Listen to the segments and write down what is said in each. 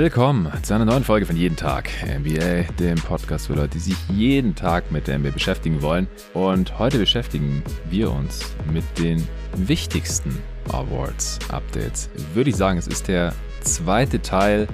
Willkommen zu einer neuen Folge von Jeden Tag NBA, dem Podcast für Leute, die sich jeden Tag mit der NBA beschäftigen wollen. Und heute beschäftigen wir uns mit den wichtigsten Awards-Updates. Würde ich sagen, es ist der zweite Teil,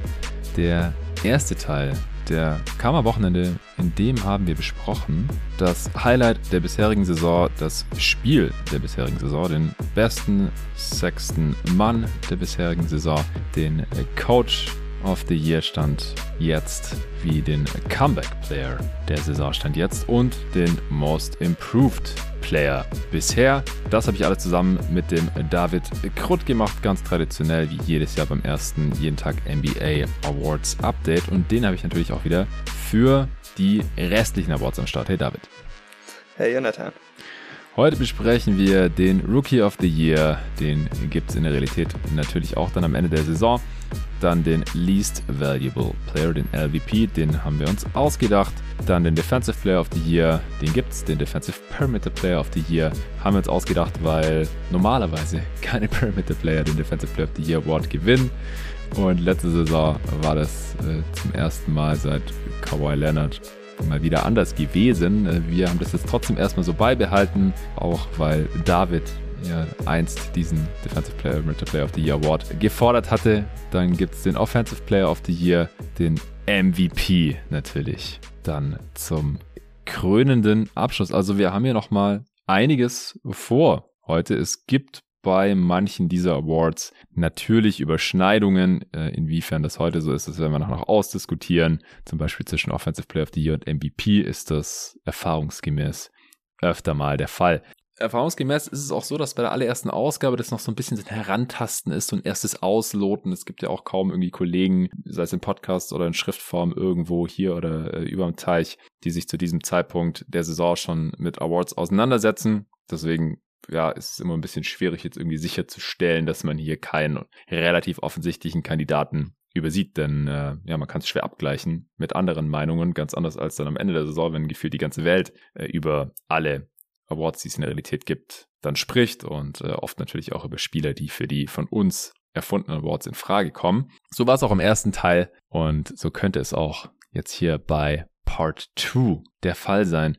der erste Teil der kam am Wochenende, in dem haben wir besprochen das Highlight der bisherigen Saison, das Spiel der bisherigen Saison, den besten sechsten Mann der bisherigen Saison, den Coach of the Year stand jetzt wie den Comeback Player der Saison stand jetzt und den Most Improved Player bisher. Das habe ich alle zusammen mit dem David Krutt gemacht, ganz traditionell wie jedes Jahr beim ersten jeden Tag NBA Awards Update und den habe ich natürlich auch wieder für die restlichen Awards am Start. Hey David. Hey Jonathan. Heute besprechen wir den Rookie of the Year. Den gibt es in der Realität natürlich auch dann am Ende der Saison. Dann den Least Valuable Player, den LVP, den haben wir uns ausgedacht. Dann den Defensive Player of the Year, den gibt es. Den Defensive Perimeter Player of the Year haben wir uns ausgedacht, weil normalerweise keine Perimeter Player den Defensive Player of the Year Award gewinnen. Und letzte Saison war das äh, zum ersten Mal seit Kawhi Leonard mal wieder anders gewesen. Äh, wir haben das jetzt trotzdem erstmal so beibehalten, auch weil David ja einst diesen Defensive Player, Mental Player of the Year Award gefordert hatte. Dann gibt es den Offensive Player of the Year, den MVP natürlich. Dann zum krönenden Abschluss. Also wir haben hier nochmal einiges vor heute. Es gibt bei manchen dieser Awards natürlich Überschneidungen. Äh, inwiefern das heute so ist, das werden wir noch ausdiskutieren. Zum Beispiel zwischen Offensive Player of the Year und MVP ist das erfahrungsgemäß öfter mal der Fall. Erfahrungsgemäß ist es auch so, dass bei der allerersten Ausgabe das noch so ein bisschen ein Herantasten ist, ein erstes Ausloten. Es gibt ja auch kaum irgendwie Kollegen, sei es in Podcast oder in Schriftform irgendwo hier oder äh, überm Teich, die sich zu diesem Zeitpunkt der Saison schon mit Awards auseinandersetzen. Deswegen ja, ist es immer ein bisschen schwierig, jetzt irgendwie sicherzustellen, dass man hier keinen relativ offensichtlichen Kandidaten übersieht, denn äh, ja, man kann es schwer abgleichen mit anderen Meinungen, ganz anders als dann am Ende der Saison, wenn gefühlt die ganze Welt äh, über alle Awards, die es in der Realität gibt, dann spricht und äh, oft natürlich auch über Spieler, die für die von uns erfundenen Awards in Frage kommen. So war es auch im ersten Teil und so könnte es auch jetzt hier bei Part 2 der Fall sein.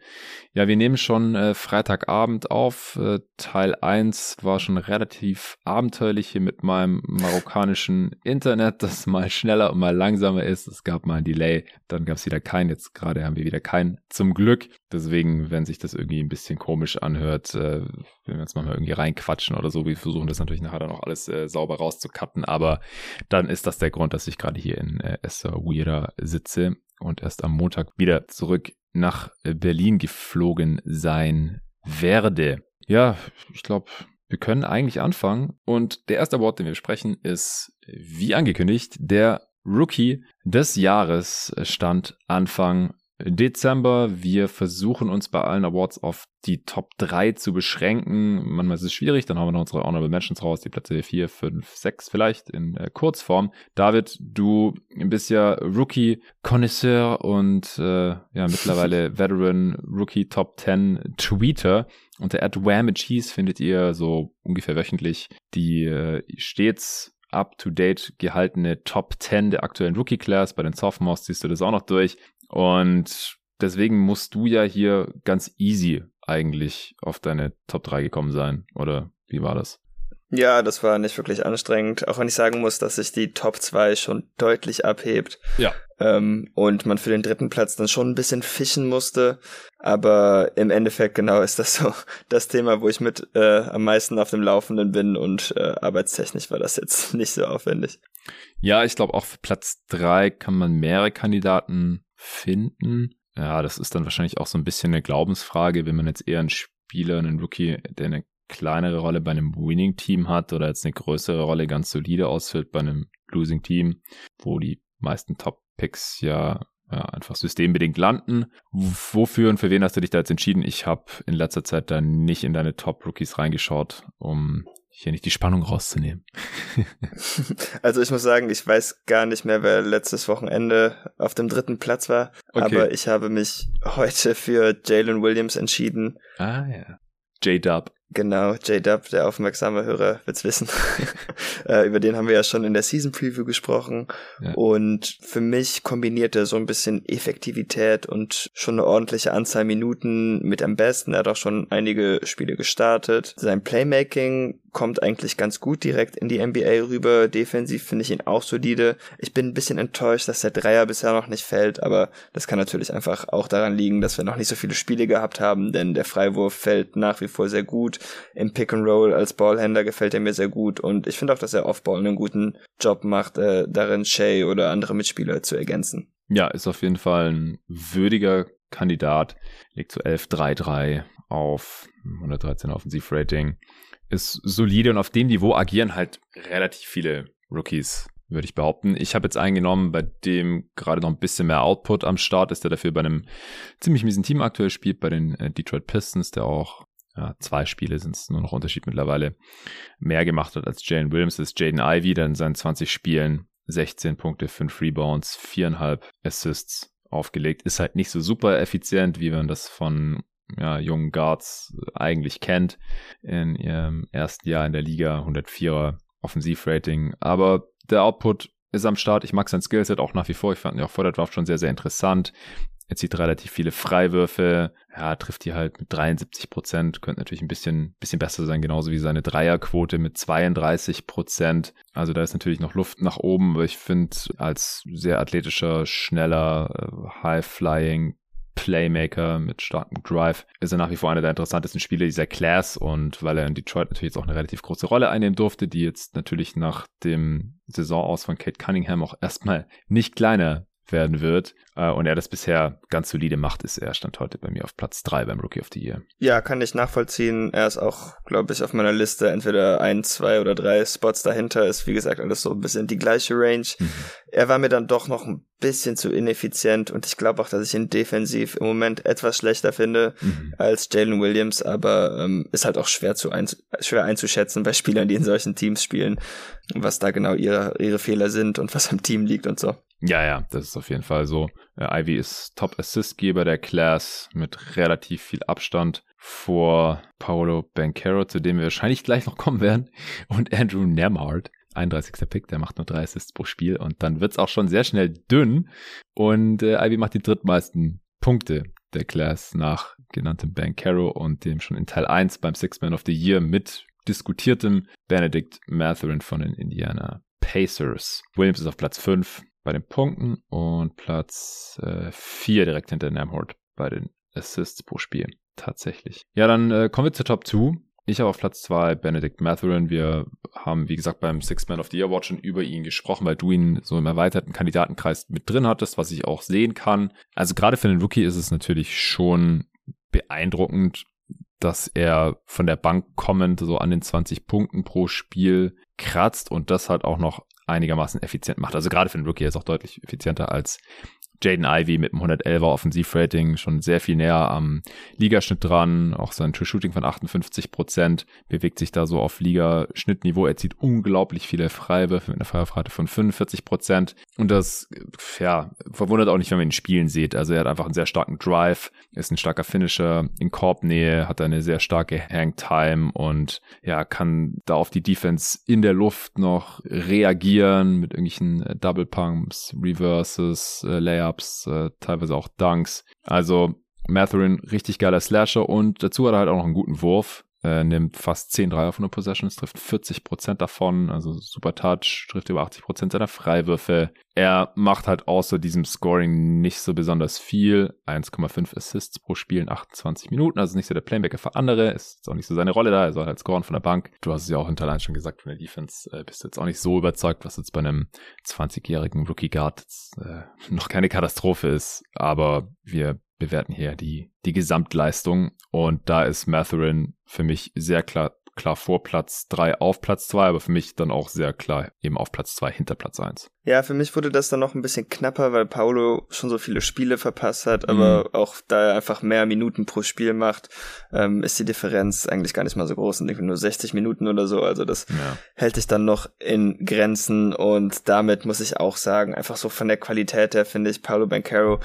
Ja, wir nehmen schon äh, Freitagabend auf. Äh, Teil 1 war schon relativ abenteuerlich hier mit meinem marokkanischen Internet, das mal schneller und mal langsamer ist. Es gab mal ein Delay, dann gab es wieder keinen. Jetzt gerade haben wir wieder keinen, zum Glück. Deswegen, wenn sich das irgendwie ein bisschen komisch anhört, äh, wenn wir jetzt mal irgendwie reinquatschen oder so, wir versuchen das natürlich nachher dann auch alles äh, sauber rauszucutten, aber dann ist das der Grund, dass ich gerade hier in äh, Essaouira sitze und erst am Montag wieder zurück nach Berlin geflogen sein werde. Ja, ich glaube, wir können eigentlich anfangen. Und der erste Award, den wir besprechen, ist, wie angekündigt, der Rookie des Jahres stand Anfang Dezember. Wir versuchen uns bei allen Awards auf die Top 3 zu beschränken. Manchmal ist es schwierig, dann haben wir noch unsere Honorable Mentions raus, die Plätze 4, 5, 6 vielleicht in äh, Kurzform. David, du bist ja Rookie Connoisseur und äh, ja mittlerweile Veteran Rookie Top 10 Tweeter. Unter Cheese findet ihr so ungefähr wöchentlich die äh, stets up-to-date gehaltene Top 10 der aktuellen Rookie-Class. Bei den Sophomores siehst du das auch noch durch. Und deswegen musst du ja hier ganz easy eigentlich auf deine Top 3 gekommen sein. Oder wie war das? Ja, das war nicht wirklich anstrengend, auch wenn ich sagen muss, dass sich die Top 2 schon deutlich abhebt. Ja. Ähm, und man für den dritten Platz dann schon ein bisschen fischen musste. Aber im Endeffekt genau ist das so das Thema, wo ich mit äh, am meisten auf dem Laufenden bin und äh, arbeitstechnisch war das jetzt nicht so aufwendig. Ja, ich glaube auch für Platz 3 kann man mehrere Kandidaten finden. Ja, das ist dann wahrscheinlich auch so ein bisschen eine Glaubensfrage, wenn man jetzt eher einen Spieler, einen Rookie, der eine kleinere Rolle bei einem Winning-Team hat oder jetzt eine größere Rolle ganz solide ausfüllt bei einem Losing-Team, wo die meisten Top-Picks ja, ja einfach systembedingt landen. Wofür und für wen hast du dich da jetzt entschieden? Ich habe in letzter Zeit da nicht in deine Top-Rookies reingeschaut, um hier nicht die Spannung rauszunehmen. also ich muss sagen, ich weiß gar nicht mehr, wer letztes Wochenende auf dem dritten Platz war, okay. aber ich habe mich heute für Jalen Williams entschieden. Ah ja. J-Dub. Genau, J-Dub, der aufmerksame Hörer, wird's wissen. Äh, über den haben wir ja schon in der Season Preview gesprochen. Ja. Und für mich kombiniert er so ein bisschen Effektivität und schon eine ordentliche Anzahl Minuten mit am besten. Er hat auch schon einige Spiele gestartet. Sein Playmaking kommt eigentlich ganz gut direkt in die NBA rüber. Defensiv finde ich ihn auch solide. Ich bin ein bisschen enttäuscht, dass der Dreier bisher noch nicht fällt, aber das kann natürlich einfach auch daran liegen, dass wir noch nicht so viele Spiele gehabt haben, denn der Freiwurf fällt nach wie vor sehr gut. Im Pick and Roll als Ballhändler gefällt er mir sehr gut und ich finde auch, dass er Offball einen guten Job macht, äh, darin Shay oder andere Mitspieler zu ergänzen. Ja, ist auf jeden Fall ein würdiger Kandidat. Legt so 11-3-3 auf 113 Offensivrating ist solide und auf dem Niveau agieren halt relativ viele Rookies, würde ich behaupten. Ich habe jetzt eingenommen, bei dem gerade noch ein bisschen mehr Output am Start ist, der dafür bei einem ziemlich miesen Team aktuell spielt, bei den äh, Detroit Pistons, der auch ja, zwei Spiele sind es nur noch Unterschied mittlerweile, mehr gemacht hat als Jalen Williams, das ist Jaden Ivey, der in seinen 20 Spielen 16 Punkte, 5 Rebounds, 4,5 Assists aufgelegt. Ist halt nicht so super effizient, wie man das von ja, jungen Guards eigentlich kennt in ihrem ersten Jahr in der Liga, 104er Offensivrating. Aber der Output ist am Start. Ich mag sein Skillset auch nach wie vor. Ich fand ihn auch vor der Draft schon sehr, sehr interessant. Er zieht relativ viele Freiwürfe. Ja, trifft die halt mit 73 Prozent. Könnte natürlich ein bisschen, bisschen besser sein, genauso wie seine Dreierquote mit 32 Prozent. Also da ist natürlich noch Luft nach oben, aber ich finde, als sehr athletischer, schneller, äh, High-Flying Playmaker mit starkem Drive. Ist er nach wie vor einer der interessantesten Spieler dieser Class und weil er in Detroit natürlich jetzt auch eine relativ große Rolle einnehmen durfte, die jetzt natürlich nach dem Saisonaus von Kate Cunningham auch erstmal nicht kleiner werden wird äh, und er das bisher ganz solide macht, ist er stand heute bei mir auf Platz drei beim Rookie of the Year. Ja, kann ich nachvollziehen. Er ist auch, glaube ich, auf meiner Liste entweder ein, zwei oder drei Spots dahinter. Ist wie gesagt alles so ein bisschen die gleiche Range. Mhm. Er war mir dann doch noch ein bisschen zu ineffizient und ich glaube auch, dass ich ihn defensiv im Moment etwas schlechter finde mhm. als Jalen Williams, aber ähm, ist halt auch schwer zu ein, schwer einzuschätzen bei Spielern, die in solchen Teams spielen, was da genau ihre ihre Fehler sind und was am Team liegt und so. Ja, ja, das ist auf jeden Fall so. Äh, Ivy ist Top-Assist-Geber der Class mit relativ viel Abstand vor Paolo Bancaro, zu dem wir wahrscheinlich gleich noch kommen werden, und Andrew Nemhard. 31. Pick, der macht nur drei Assists pro Spiel und dann wird's auch schon sehr schnell dünn und äh, Ivy macht die drittmeisten Punkte der Class nach genanntem Bancaro und dem schon in Teil 1 beim Six Man of the Year mit diskutiertem Benedict Matherin von den Indiana Pacers. Williams ist auf Platz 5 bei den Punkten und Platz 4 äh, direkt hinter Namhort bei den Assists pro Spiel. Tatsächlich. Ja, dann äh, kommen wir zur Top 2. Ich habe auf Platz 2 Benedict Matherin. Wir haben, wie gesagt, beim Six Man of the Year Award schon über ihn gesprochen, weil du ihn so im erweiterten Kandidatenkreis mit drin hattest, was ich auch sehen kann. Also gerade für den Rookie ist es natürlich schon beeindruckend, dass er von der Bank kommend so an den 20 Punkten pro Spiel kratzt und das halt auch noch einigermaßen effizient macht. Also gerade für einen Rookie ist auch deutlich effizienter als Jaden Ivey mit einem 111er Offensivrating schon sehr viel näher am Ligaschnitt dran. Auch sein True Shooting von 58 Prozent bewegt sich da so auf Ligaschnittniveau. Er zieht unglaublich viele Freiwürfe mit einer Freiwurfrate von 45 Prozent. Und das, ja, verwundert auch nicht, wenn man ihn spielen sieht. Also er hat einfach einen sehr starken Drive, ist ein starker Finisher in Korbnähe, hat eine sehr starke Hangtime und ja, kann da auf die Defense in der Luft noch reagieren mit irgendwelchen äh, Double Pumps, Reverses, äh, Layups, äh, teilweise auch Dunks. Also Matherin, richtig geiler Slasher und dazu hat er halt auch noch einen guten Wurf. Er nimmt fast 10 Dreier von den Possessions, trifft 40% davon, also super Touch, trifft über 80% seiner Freiwürfe. Er macht halt außer diesem Scoring nicht so besonders viel. 1,5 Assists pro Spiel in 28 Minuten, also nicht so der Playmaker für andere, ist auch nicht so seine Rolle da, er soll halt scoren von der Bank. Du hast es ja auch hinter schon gesagt, von der Defense äh, bist du jetzt auch nicht so überzeugt, was jetzt bei einem 20-jährigen Rookie Guard jetzt, äh, noch keine Katastrophe ist, aber wir bewerten hier die, die Gesamtleistung. Und da ist Matherin für mich sehr klar, klar vor Platz 3 auf Platz 2, aber für mich dann auch sehr klar eben auf Platz 2 hinter Platz 1. Ja, für mich wurde das dann noch ein bisschen knapper, weil Paulo schon so viele Spiele verpasst hat, aber mhm. auch da er einfach mehr Minuten pro Spiel macht, ähm, ist die Differenz eigentlich gar nicht mal so groß, und irgendwie nur 60 Minuten oder so, also das ja. hält sich dann noch in Grenzen und damit muss ich auch sagen, einfach so von der Qualität her finde ich Paulo Bancaro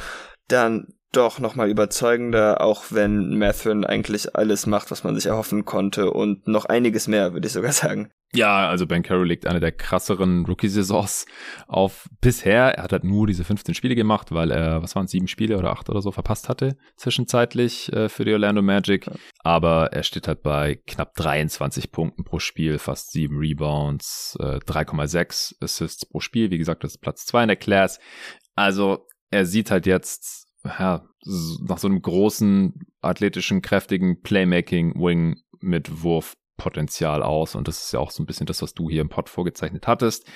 dann doch nochmal überzeugender, auch wenn Matherin eigentlich alles macht, was man sich erhoffen konnte und noch einiges mehr, würde ich sogar sagen. Ja, also Ben Carroll legt eine der krasseren Rookie-Saisons auf bisher. Er hat halt nur diese 15 Spiele gemacht, weil er, was waren sieben Spiele oder acht oder so verpasst hatte, zwischenzeitlich äh, für die Orlando Magic. Aber er steht halt bei knapp 23 Punkten pro Spiel, fast sieben Rebounds, äh, 3,6 Assists pro Spiel. Wie gesagt, das ist Platz zwei in der Class. Also er sieht halt jetzt ja, nach so einem großen, athletischen, kräftigen Playmaking-Wing mit Wurf Potenzial aus. Und das ist ja auch so ein bisschen das, was du hier im Pod vorgezeichnet hattest.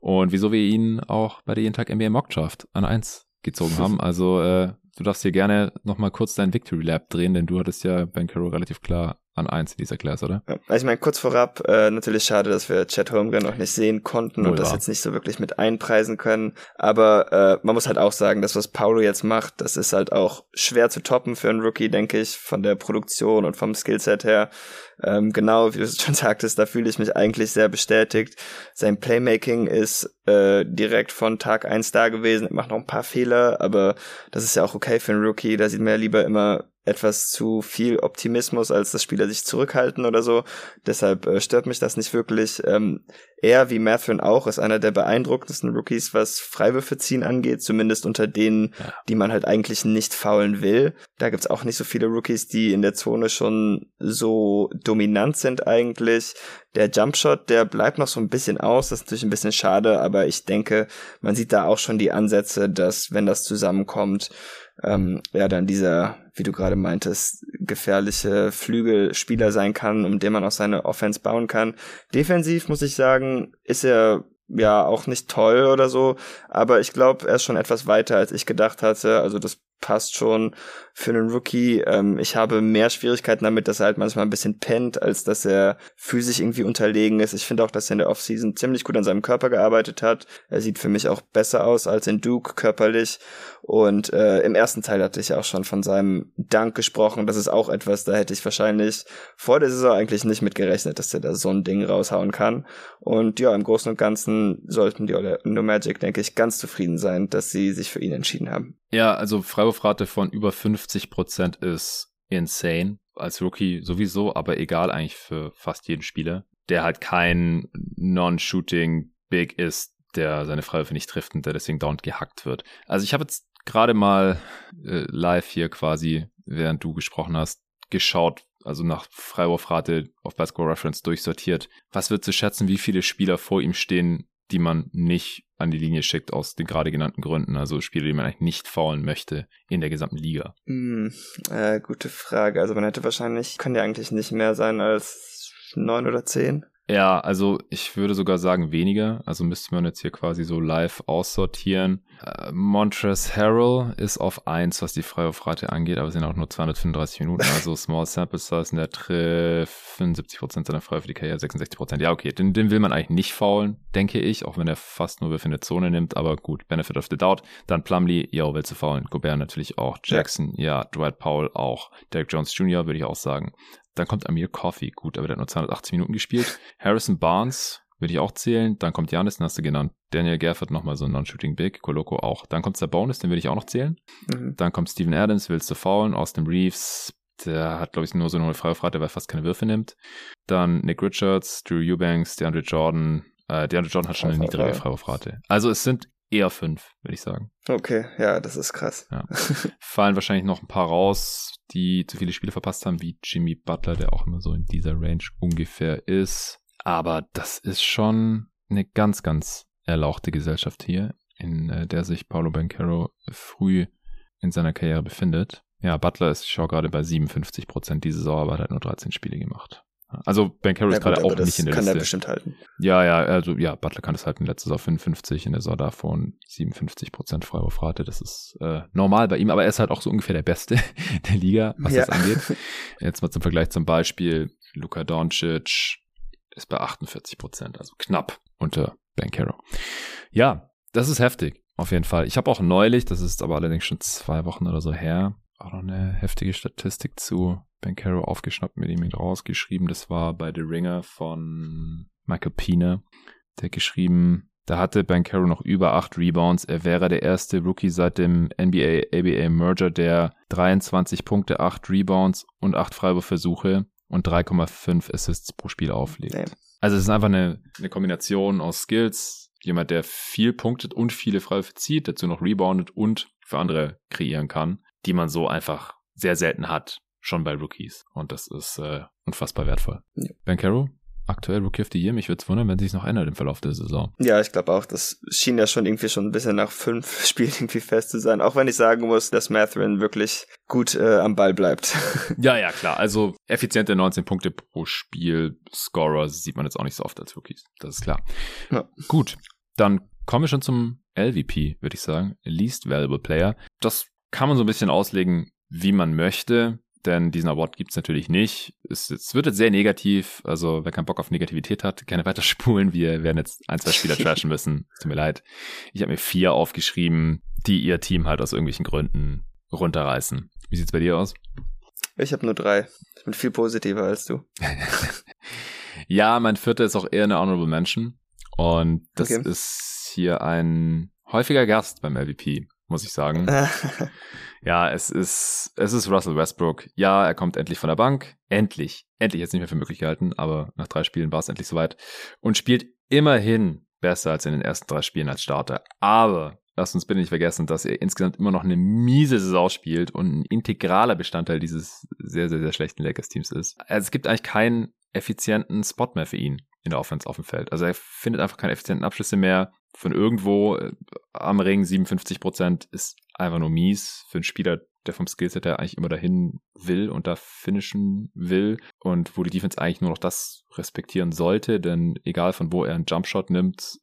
Und wieso wir ihn auch bei der jeden Tag NBA Mockdraft an eins gezogen haben. Also äh, du darfst hier gerne nochmal kurz dein Victory Lab drehen, denn du hattest ja Ben Carroll relativ klar an eins in dieser Class, oder? Ja, also ich meine, kurz vorab, äh, natürlich schade, dass wir Chad Holmgren noch nicht sehen konnten Wohl und das war. jetzt nicht so wirklich mit einpreisen können. Aber äh, man muss halt auch sagen, das, was Paulo jetzt macht, das ist halt auch schwer zu toppen für einen Rookie, denke ich, von der Produktion und vom Skillset her. Ähm, genau, wie du schon sagtest, da fühle ich mich eigentlich sehr bestätigt. Sein Playmaking ist äh, direkt von Tag eins da gewesen, er macht noch ein paar Fehler, aber das ist ja auch okay für einen Rookie. Da sieht man ja lieber immer etwas zu viel Optimismus, als dass Spieler sich zurückhalten oder so. Deshalb äh, stört mich das nicht wirklich. Ähm, er, wie Mathurin auch, ist einer der beeindruckendsten Rookies, was Freiwürfe ziehen angeht, zumindest unter denen, ja. die man halt eigentlich nicht faulen will. Da gibt's auch nicht so viele Rookies, die in der Zone schon so dominant sind eigentlich. Der Jumpshot, der bleibt noch so ein bisschen aus, das ist natürlich ein bisschen schade, aber ich denke, man sieht da auch schon die Ansätze, dass wenn das zusammenkommt, ähm, ja, dann dieser wie du gerade meintest, gefährliche Flügelspieler sein kann, um den man auch seine Offense bauen kann. Defensiv muss ich sagen, ist er ja auch nicht toll oder so, aber ich glaube, er ist schon etwas weiter, als ich gedacht hatte. Also das passt schon für einen Rookie. Ähm, ich habe mehr Schwierigkeiten damit, dass er halt manchmal ein bisschen pennt, als dass er physisch irgendwie unterlegen ist. Ich finde auch, dass er in der Offseason ziemlich gut an seinem Körper gearbeitet hat. Er sieht für mich auch besser aus als in Duke körperlich. Und äh, im ersten Teil hatte ich auch schon von seinem Dank gesprochen. Das ist auch etwas, da hätte ich wahrscheinlich vor der Saison eigentlich nicht mit gerechnet, dass er da so ein Ding raushauen kann. Und ja, im Großen und Ganzen sollten die Orlando Magic, denke ich, ganz zufrieden sein, dass sie sich für ihn entschieden haben. Ja, also Freiwurfrate von über 50 Prozent ist insane. Als Rookie sowieso, aber egal eigentlich für fast jeden Spieler, der halt kein Non-Shooting Big ist, der seine Freiwürfe nicht trifft und der deswegen dauernd gehackt wird. Also ich habe jetzt gerade mal äh, live hier quasi, während du gesprochen hast, geschaut, also nach Freiwurfrate auf Basketball Reference durchsortiert. Was wird zu schätzen, wie viele Spieler vor ihm stehen, die man nicht an die Linie schickt aus den gerade genannten Gründen, also Spieler, die man eigentlich nicht faulen möchte in der gesamten Liga? Mm, äh, gute Frage. Also man hätte wahrscheinlich, kann ja eigentlich nicht mehr sein als neun oder zehn. Ja, also ich würde sogar sagen weniger. Also müsste man jetzt hier quasi so live aussortieren. Äh, Montrezl Harrell ist auf 1, was die Freiwurfrate angeht, aber es sind auch nur 235 Minuten, also Small Sample Size und der trifft 75% seiner Freiwürfe, die Karriere 66%. Ja, okay, den, den will man eigentlich nicht faulen, denke ich, auch wenn er fast nur Würfe in der Zone nimmt, aber gut, Benefit of the Doubt. Dann Plumlee, ja, will zu faulen. Gobert natürlich auch. Jackson, ja. ja, Dwight Powell auch. Derek Jones Jr. würde ich auch sagen. Dann kommt Amir Coffee, gut, aber der hat nur 280 Minuten gespielt. Harrison Barnes würde ich auch zählen. Dann kommt Janis, den hast du genannt. Daniel Gafford nochmal so ein Non-Shooting Big. Koloko auch. Dann kommt Bonus, den würde ich auch noch zählen. Mhm. Dann kommt Steven Adams, willst du faulen. Austin Reeves, der hat, glaube ich, nur so eine Freifahrt, weil er fast keine Würfe nimmt. Dann Nick Richards, Drew Eubanks, DeAndre Jordan. Äh, DeAndre Jordan hat schon eine niedrige Freiwurfrate. Also es sind eher fünf, würde ich sagen. Okay, ja, das ist krass. Ja. Fallen wahrscheinlich noch ein paar raus, die zu viele Spiele verpasst haben, wie Jimmy Butler, der auch immer so in dieser Range ungefähr ist. Aber das ist schon eine ganz, ganz erlauchte Gesellschaft hier, in äh, der sich Paulo Bancaro früh in seiner Karriere befindet. Ja, Butler ist, ich schaue gerade bei 57 Prozent diese Saison, aber hat halt nur 13 Spiele gemacht. Also Ben Carroll ja, ist gerade auch nicht in der kann Liste. Kann er bestimmt halten. Ja, ja, also ja, Butler kann es halten. Letztes Jahr 55, in der Saison davon 57 Prozent Freiwurfrate. Das ist äh, normal bei ihm, aber er ist halt auch so ungefähr der Beste der Liga, was ja. das angeht. Jetzt mal zum Vergleich zum Beispiel Luka Doncic ist bei 48 Prozent, also knapp unter Ben Carroll. Ja, das ist heftig, auf jeden Fall. Ich habe auch neulich, das ist aber allerdings schon zwei Wochen oder so her, auch noch eine heftige Statistik zu Ben Caro aufgeschnappt, mit ihm rausgeschrieben. Das war bei The Ringer von Michael Pina. Der geschrieben, Da hatte Bankero noch über acht Rebounds. Er wäre der erste Rookie seit dem NBA-ABA Merger, der 23 Punkte, acht Rebounds und acht Freiwurfversuche und 3,5 Assists pro Spiel auflegt. Nee. Also es ist einfach eine, eine Kombination aus Skills. Jemand, der viel punktet und viele Freiwürfe zieht, dazu noch reboundet und für andere kreieren kann, die man so einfach sehr selten hat, schon bei Rookies. Und das ist äh, unfassbar wertvoll. Ja. Ben Caro, aktuell Rookie of the Year. Mich würde es wundern, wenn sich noch ändert im Verlauf der Saison. Ja, ich glaube auch. Das schien ja schon irgendwie schon ein bisschen nach fünf Spielen irgendwie fest zu sein. Auch wenn ich sagen muss, dass Matherin wirklich gut äh, am Ball bleibt. ja, ja, klar. Also effiziente 19 Punkte pro Spiel. Scorer sieht man jetzt auch nicht so oft als Rookies. Das ist klar. Ja. Gut, dann kommen wir schon zum LVP, würde ich sagen. Least Valuable Player. Das kann man so ein bisschen auslegen, wie man möchte denn diesen Award gibt's natürlich nicht. Es, es, wird jetzt sehr negativ, also wer keinen Bock auf Negativität hat, gerne weiter spulen. Wir werden jetzt ein, zwei Spieler trashen müssen. Tut mir leid. Ich habe mir vier aufgeschrieben, die ihr Team halt aus irgendwelchen Gründen runterreißen. Wie sieht's bei dir aus? Ich habe nur drei. Ich bin viel positiver als du. ja, mein vierter ist auch eher eine Honorable Mention. Und das okay. ist hier ein häufiger Gast beim LVP, muss ich sagen. Ja, es ist, es ist Russell Westbrook. Ja, er kommt endlich von der Bank. Endlich. Endlich jetzt nicht mehr für möglich gehalten, aber nach drei Spielen war es endlich soweit. Und spielt immerhin besser als in den ersten drei Spielen als Starter. Aber lasst uns bitte nicht vergessen, dass er insgesamt immer noch eine miese Saison spielt und ein integraler Bestandteil dieses sehr, sehr, sehr schlechten Lakers-Teams ist. Es gibt eigentlich keinen effizienten Spot mehr für ihn in der Offense auf dem Feld. Also er findet einfach keine effizienten Abschlüsse mehr. Von irgendwo äh, am Ring 57 Prozent ist einfach nur mies für einen Spieler, der vom Skillset her eigentlich immer dahin will und da finishen will und wo die Defense eigentlich nur noch das respektieren sollte, denn egal von wo er einen Jumpshot nimmt,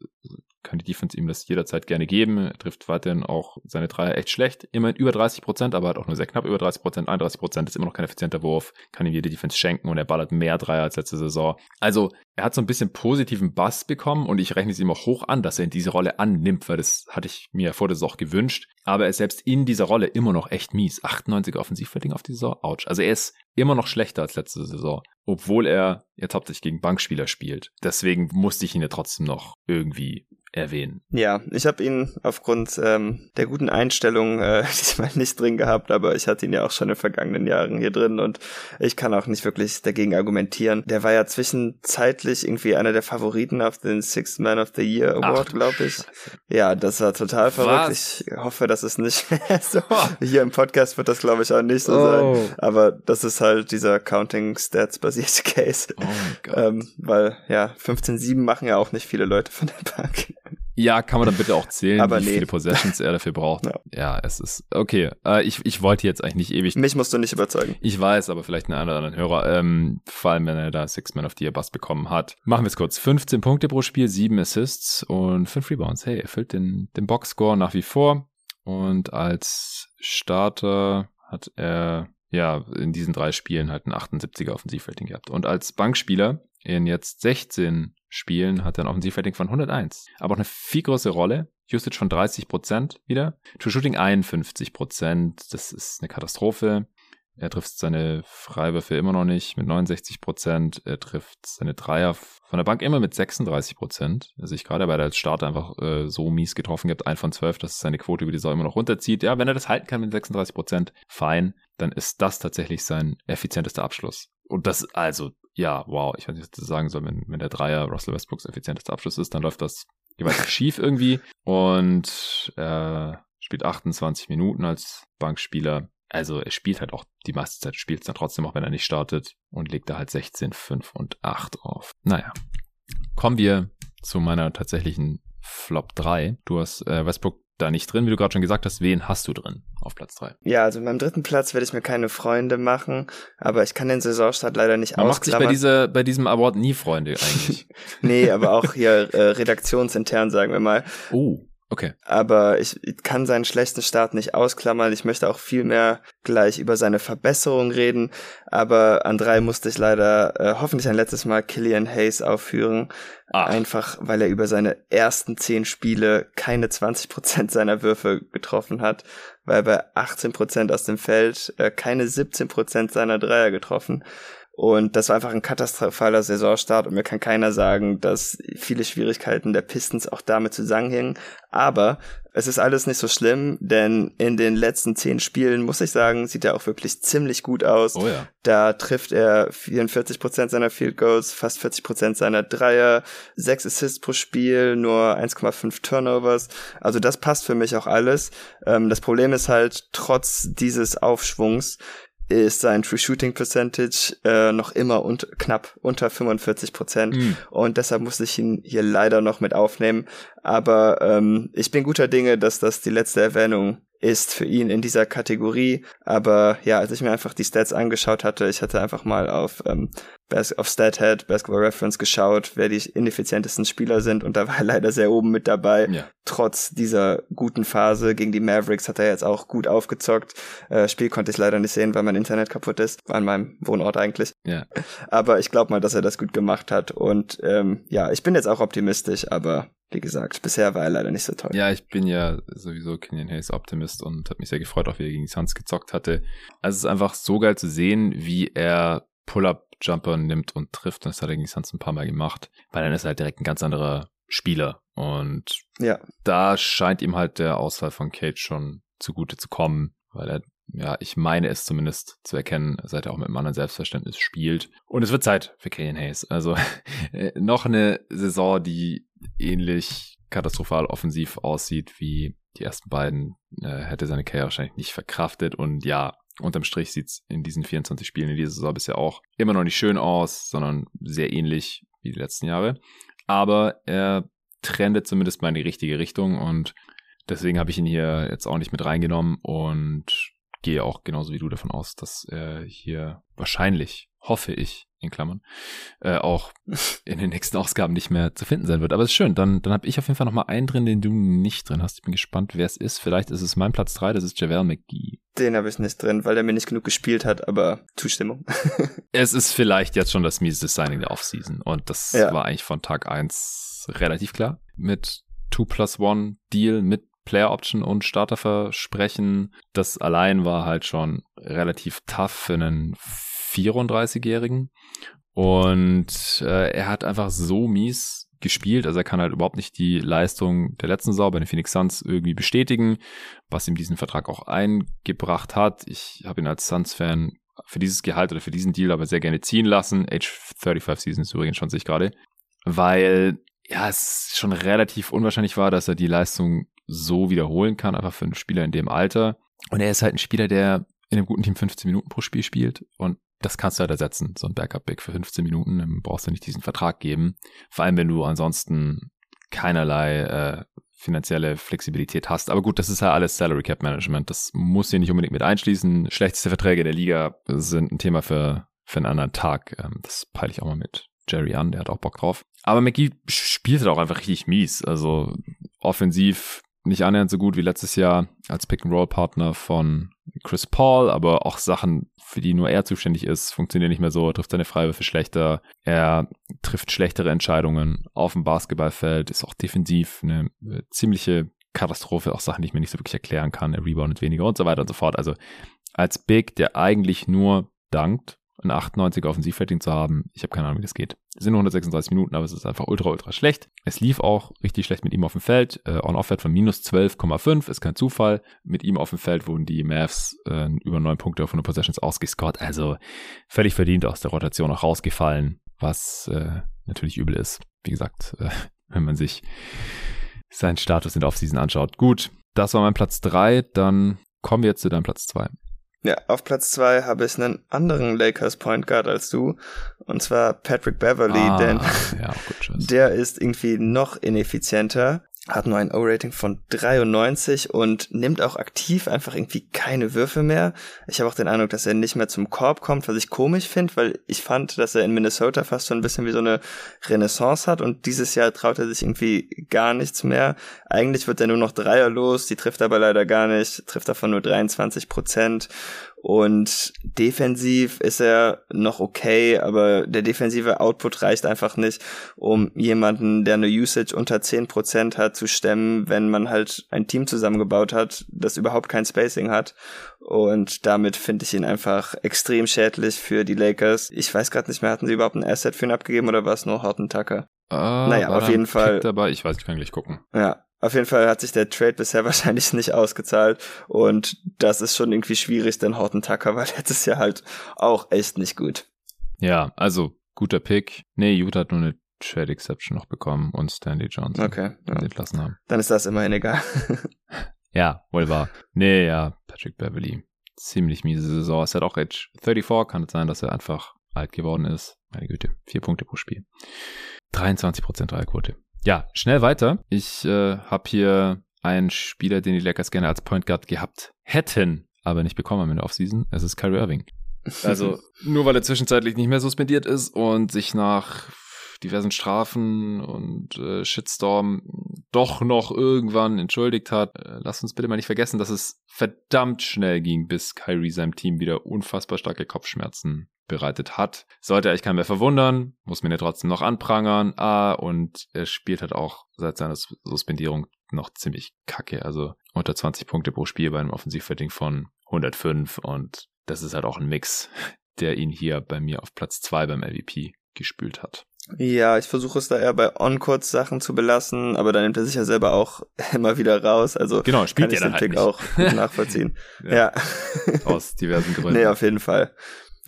kann die Defense ihm das jederzeit gerne geben. Er trifft weiterhin auch seine Dreier echt schlecht. Immerhin über 30 Prozent, aber hat auch nur sehr knapp über 30 Prozent. 31 Prozent ist immer noch kein effizienter Wurf. Kann ihm jede Defense schenken und er ballert mehr Dreier als letzte Saison. Also, er hat so ein bisschen positiven Bass bekommen und ich rechne es ihm auch hoch an, dass er in diese Rolle annimmt, weil das hatte ich mir vor der Saison gewünscht. Aber er ist selbst in dieser Rolle immer noch echt mies. 98 Offensivrating auf die Saison. Autsch. Also er ist immer noch schlechter als letzte Saison, obwohl er jetzt hauptsächlich gegen Bankspieler spielt. Deswegen musste ich ihn ja trotzdem noch irgendwie erwähnen. Ja, ich habe ihn aufgrund ähm, der guten Einstellung äh, diesmal nicht drin gehabt, aber ich hatte ihn ja auch schon in vergangenen Jahren hier drin und ich kann auch nicht wirklich dagegen argumentieren. Der war ja zwischenzeitlich irgendwie einer der Favoriten auf den Sixth Man of the Year Award, glaube ich. Ja, das war total verrückt. Was? Ich hoffe, dass es nicht so. Hier im Podcast wird das, glaube ich, auch nicht so oh. sein. Aber das ist halt dieser Counting Stats basierte Case. Oh. Ähm, weil ja, 15-7 machen ja auch nicht viele Leute von der Bank. Ja, kann man dann bitte auch zählen, Aber wie nee. viele Possessions er dafür braucht. Ja, ja es ist okay. Äh, ich, ich wollte jetzt eigentlich nicht ewig. Mich musst du nicht überzeugen. Ich weiß, aber vielleicht einen oder anderen Hörer, ähm, vor allem wenn er da Six Man of the Year Bass bekommen hat. Machen wir es kurz. 15 Punkte pro Spiel, 7 Assists und 5 Rebounds. Hey, er füllt den, den Boxscore nach wie vor. Und als Starter hat er ja in diesen drei Spielen halt ein 78er Offensivrating gehabt. Und als Bankspieler in jetzt 16 Spielen hat er ein Offensivrating von 101. Aber auch eine viel größere Rolle. Usage von 30% wieder. True Shooting 51%. Das ist eine Katastrophe. Er trifft seine Freiwürfe immer noch nicht mit 69% Er trifft seine Dreier von der Bank immer mit 36% Also ich gerade bei der als Starter einfach äh, so mies getroffen gehabt, ein von zwölf, dass seine Quote über die Saison immer noch runterzieht. Ja, wenn er das halten kann mit 36% fein. Dann ist das tatsächlich sein effizientester Abschluss. Und das also ja, wow, ich weiß nicht, was ich sagen soll, wenn, wenn der Dreier Russell Westbrooks effizientester Abschluss ist, dann läuft das jeweils schief irgendwie und äh, spielt 28 Minuten als Bankspieler. Also er spielt halt auch die meiste Zeit, spielt es dann trotzdem auch, wenn er nicht startet und legt da halt 16, 5 und 8 auf. Naja, kommen wir zu meiner tatsächlichen Flop 3. Du hast äh, Westbrook da nicht drin, wie du gerade schon gesagt hast. Wen hast du drin auf Platz 3? Ja, also beim dritten Platz werde ich mir keine Freunde machen, aber ich kann den Saisonstart leider nicht Man macht sich bei, dieser, bei diesem Award nie Freunde eigentlich. nee, aber auch hier äh, redaktionsintern, sagen wir mal. Oh. Okay. Aber ich kann seinen schlechten Start nicht ausklammern. Ich möchte auch viel mehr gleich über seine Verbesserung reden. Aber an drei musste ich leider äh, hoffentlich ein letztes Mal Killian Hayes aufführen. Ach. Einfach, weil er über seine ersten zehn Spiele keine 20 Prozent seiner Würfe getroffen hat. Weil bei 18 Prozent aus dem Feld äh, keine 17 Prozent seiner Dreier getroffen. Und das war einfach ein katastrophaler Saisonstart und mir kann keiner sagen, dass viele Schwierigkeiten der Pistons auch damit zusammenhängen. Aber es ist alles nicht so schlimm, denn in den letzten zehn Spielen, muss ich sagen, sieht er auch wirklich ziemlich gut aus. Oh ja. Da trifft er 44 Prozent seiner Field Goals, fast 40 Prozent seiner Dreier, sechs Assists pro Spiel, nur 1,5 Turnovers. Also das passt für mich auch alles. Ähm, das Problem ist halt, trotz dieses Aufschwungs ist sein True Shooting Percentage äh, noch immer und knapp unter 45 Prozent mm. und deshalb muss ich ihn hier leider noch mit aufnehmen. Aber ähm, ich bin guter Dinge, dass das die letzte Erwähnung ist für ihn in dieser Kategorie. Aber ja, als ich mir einfach die Stats angeschaut hatte, ich hatte einfach mal auf, ähm, auf StatHead, Basketball Reference geschaut, wer die ineffizientesten Spieler sind und da war er leider sehr oben mit dabei. Ja. Trotz dieser guten Phase gegen die Mavericks hat er jetzt auch gut aufgezockt. Äh, Spiel konnte ich leider nicht sehen, weil mein Internet kaputt ist. An meinem Wohnort eigentlich. Ja. Aber ich glaube mal, dass er das gut gemacht hat. Und ähm, ja, ich bin jetzt auch optimistisch, aber wie gesagt, bisher war er leider nicht so toll. Ja, ich bin ja sowieso Kenyon Hayes Optimist und habe mich sehr gefreut, auch wie er gegen die Suns gezockt hatte. Also es ist einfach so geil zu sehen, wie er Pull-Up-Jumper nimmt und trifft. Und das hat er gegen die Suns ein paar Mal gemacht, weil dann ist er halt direkt ein ganz anderer Spieler. Und ja. da scheint ihm halt der Ausfall von Cage schon zugute zu kommen, weil er ja, ich meine es zumindest zu erkennen, seit er auch mit einem anderen Selbstverständnis spielt. Und es wird Zeit für Killian Hayes. Also noch eine Saison, die ähnlich katastrophal offensiv aussieht wie die ersten beiden, äh, hätte seine Karriere wahrscheinlich nicht verkraftet. Und ja, unterm Strich sieht's in diesen 24 Spielen in dieser Saison bisher auch immer noch nicht schön aus, sondern sehr ähnlich wie die letzten Jahre. Aber er trendet zumindest mal in die richtige Richtung und deswegen habe ich ihn hier jetzt auch nicht mit reingenommen und gehe auch genauso wie du davon aus, dass er hier wahrscheinlich, hoffe ich, in Klammern, äh, auch in den nächsten Ausgaben nicht mehr zu finden sein wird. Aber es ist schön, dann, dann habe ich auf jeden Fall noch mal einen drin, den du nicht drin hast. Ich bin gespannt, wer es ist. Vielleicht ist es mein Platz drei. das ist Javel McGee. Den habe ich nicht drin, weil er mir nicht genug gespielt hat, aber Zustimmung. es ist vielleicht jetzt schon das mieseste Signing der Offseason und das ja. war eigentlich von Tag eins relativ klar. Mit 2 plus 1 Deal mit Player Option und Starterversprechen. Das allein war halt schon relativ tough für einen 34-Jährigen. Und äh, er hat einfach so mies gespielt, also er kann halt überhaupt nicht die Leistung der letzten Saison bei den Phoenix Suns irgendwie bestätigen, was ihm diesen Vertrag auch eingebracht hat. Ich habe ihn als Suns-Fan für dieses Gehalt oder für diesen Deal aber sehr gerne ziehen lassen. Age 35 Season ist übrigens schon sich gerade, weil ja, es schon relativ unwahrscheinlich war, dass er die Leistung so wiederholen kann, einfach für einen Spieler in dem Alter. Und er ist halt ein Spieler, der in einem guten Team 15 Minuten pro Spiel spielt und das kannst du halt ersetzen, so ein Backup-Big für 15 Minuten, dann brauchst du nicht diesen Vertrag geben. Vor allem, wenn du ansonsten keinerlei äh, finanzielle Flexibilität hast. Aber gut, das ist ja alles Salary Cap Management. Das muss hier nicht unbedingt mit einschließen. Schlechteste Verträge der Liga sind ein Thema für, für einen anderen Tag. Ähm, das peile ich auch mal mit Jerry an, der hat auch Bock drauf. Aber McGee spielt halt auch einfach richtig mies. Also offensiv nicht annähernd so gut wie letztes Jahr als Pick-and-Roll-Partner von Chris Paul, aber auch Sachen, für die nur er zuständig ist, funktionieren nicht mehr so. Er trifft seine Freiwürfe schlechter. Er trifft schlechtere Entscheidungen auf dem Basketballfeld, ist auch defensiv eine ziemliche Katastrophe, auch Sachen, die ich mir nicht so wirklich erklären kann. Er reboundet weniger und so weiter und so fort. Also als Big, der eigentlich nur dankt, ein 98er Offensivrating zu haben. Ich habe keine Ahnung, wie das geht. Es sind nur 136 Minuten, aber es ist einfach ultra, ultra schlecht. Es lief auch richtig schlecht mit ihm auf dem Feld. Äh, On-Off-Wert von minus 12,5 ist kein Zufall. Mit ihm auf dem Feld wurden die Mavs äh, über neun Punkte auf 100 Possessions ausgescored. Also völlig verdient aus der Rotation auch rausgefallen, was äh, natürlich übel ist. Wie gesagt, äh, wenn man sich seinen Status in der Offseason anschaut. Gut, das war mein Platz drei. Dann kommen wir jetzt zu deinem Platz zwei. Ja, auf Platz zwei habe ich einen anderen Lakers Point Guard als du. Und zwar Patrick Beverly, ah, denn ja, der ist irgendwie noch ineffizienter hat nur ein O-Rating von 93 und nimmt auch aktiv einfach irgendwie keine Würfe mehr. Ich habe auch den Eindruck, dass er nicht mehr zum Korb kommt, was ich komisch finde, weil ich fand, dass er in Minnesota fast so ein bisschen wie so eine Renaissance hat und dieses Jahr traut er sich irgendwie gar nichts mehr. Eigentlich wird er nur noch Dreier los, die trifft aber leider gar nicht, trifft davon nur 23 Prozent Und defensiv ist er noch okay, aber der defensive Output reicht einfach nicht, um jemanden, der eine Usage unter zehn Prozent hat, zu stemmen, wenn man halt ein Team zusammengebaut hat, das überhaupt kein Spacing hat. Und damit finde ich ihn einfach extrem schädlich für die Lakers. Ich weiß gerade nicht mehr, hatten sie überhaupt ein Asset für ihn abgegeben oder war es nur Horton Tucker? Ah, naja, auf jeden Fall. Dabei? Ich weiß, ich kann gleich gucken. Ja, auf jeden Fall hat sich der Trade bisher wahrscheinlich nicht ausgezahlt und das ist schon irgendwie schwierig, denn Horton Tucker war letztes Jahr halt auch echt nicht gut. Ja, also guter Pick. Nee, Utah hat nur eine Trade Exception noch bekommen und Stanley Johnson, okay, ja. entlassen haben. Dann ist das immerhin egal. ja, wohl wahr. Nee, ja, Patrick Beverly. Ziemlich miese Saison. Es hat auch Age 34, kann es sein, dass er einfach alt geworden ist. Meine Güte, vier Punkte pro Spiel. 23% Dreierquote. Ja, schnell weiter. Ich äh, habe hier einen Spieler, den die Lakers gerne als Point Guard gehabt hätten, aber nicht bekommen haben in der Offseason. Es ist Kyrie Irving. Also nur weil er zwischenzeitlich nicht mehr suspendiert ist und sich nach diversen Strafen und äh, Shitstorm doch noch irgendwann entschuldigt hat. Äh, lasst uns bitte mal nicht vergessen, dass es verdammt schnell ging, bis Kyrie seinem Team wieder unfassbar starke Kopfschmerzen bereitet hat. Sollte eigentlich keinen mehr verwundern, muss man ja trotzdem noch anprangern. Ah, und er spielt halt auch seit seiner Suspendierung noch ziemlich kacke. Also unter 20 Punkte pro Spiel bei einem Offensivrating von 105 und das ist halt auch ein Mix, der ihn hier bei mir auf Platz 2 beim LVP gespült hat. Ja, ich versuche es da eher bei On-Court-Sachen zu belassen, aber da nimmt er sich ja selber auch immer wieder raus. Also genau, spielt kann ich den halt Pick nicht. auch nachvollziehen. ja. ja. Aus diversen Gründen. Nee, auf jeden Fall.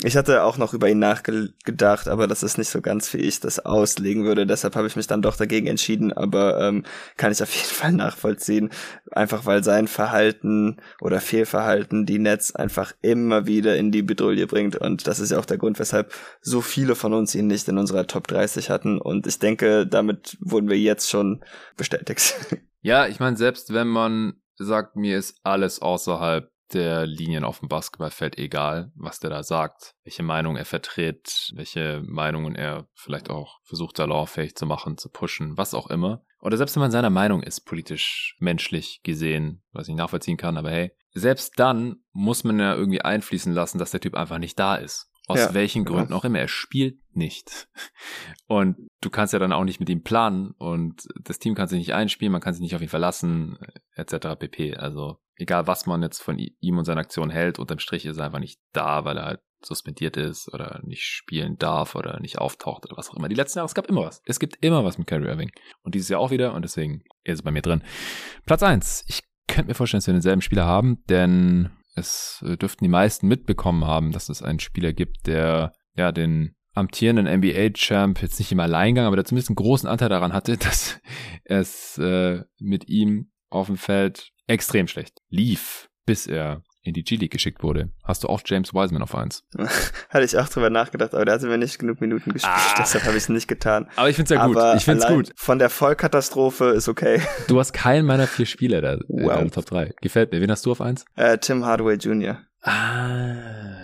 Ich hatte auch noch über ihn nachgedacht, aber das ist nicht so ganz, wie ich das auslegen würde. Deshalb habe ich mich dann doch dagegen entschieden, aber ähm, kann ich auf jeden Fall nachvollziehen. Einfach weil sein Verhalten oder Fehlverhalten die Netz einfach immer wieder in die Bedrohung bringt. Und das ist ja auch der Grund, weshalb so viele von uns ihn nicht in unserer Top 30 hatten. Und ich denke, damit wurden wir jetzt schon bestätigt. Ja, ich meine, selbst wenn man sagt, mir ist alles außerhalb der Linien auf dem Basketballfeld egal, was der da sagt, welche Meinung er vertritt, welche Meinungen er vielleicht auch versucht, salonfähig zu machen, zu pushen, was auch immer. Oder selbst wenn man seiner Meinung ist, politisch, menschlich gesehen, was ich nachvollziehen kann, aber hey, selbst dann muss man ja irgendwie einfließen lassen, dass der Typ einfach nicht da ist. Aus ja, welchen Gründen ja. auch immer. Er spielt nicht. Und du kannst ja dann auch nicht mit ihm planen und das Team kann sich nicht einspielen, man kann sich nicht auf ihn verlassen, etc. pp. Also egal was man jetzt von ihm und seiner Aktion hält, unterm Strich ist er einfach nicht da, weil er halt suspendiert ist oder nicht spielen darf oder nicht auftaucht oder was auch immer. Die letzten Jahre, es gab immer was. Es gibt immer was mit Kyrie Irving. Und dieses Jahr auch wieder und deswegen ist er bei mir drin. Platz eins. Ich könnte mir vorstellen, dass wir denselben Spieler haben, denn es äh, dürften die meisten mitbekommen haben, dass es einen Spieler gibt, der ja den amtierenden NBA-Champ jetzt nicht im Alleingang, aber der zumindest einen großen Anteil daran hatte, dass es äh, mit ihm auf dem Feld extrem schlecht lief, bis er in die G-League geschickt wurde. Hast du auch James Wiseman auf eins? Hatte ich auch drüber nachgedacht, aber der hatte mir nicht genug Minuten gespielt, ah. deshalb habe ich es nicht getan. Aber ich finde es ja gut. Aber ich finde es gut. Von der Vollkatastrophe ist okay. Du hast keinen meiner vier Spieler da wow. in der Top 3. Gefällt mir. Wen hast du auf eins? Äh, Tim Hardaway Jr. Ah.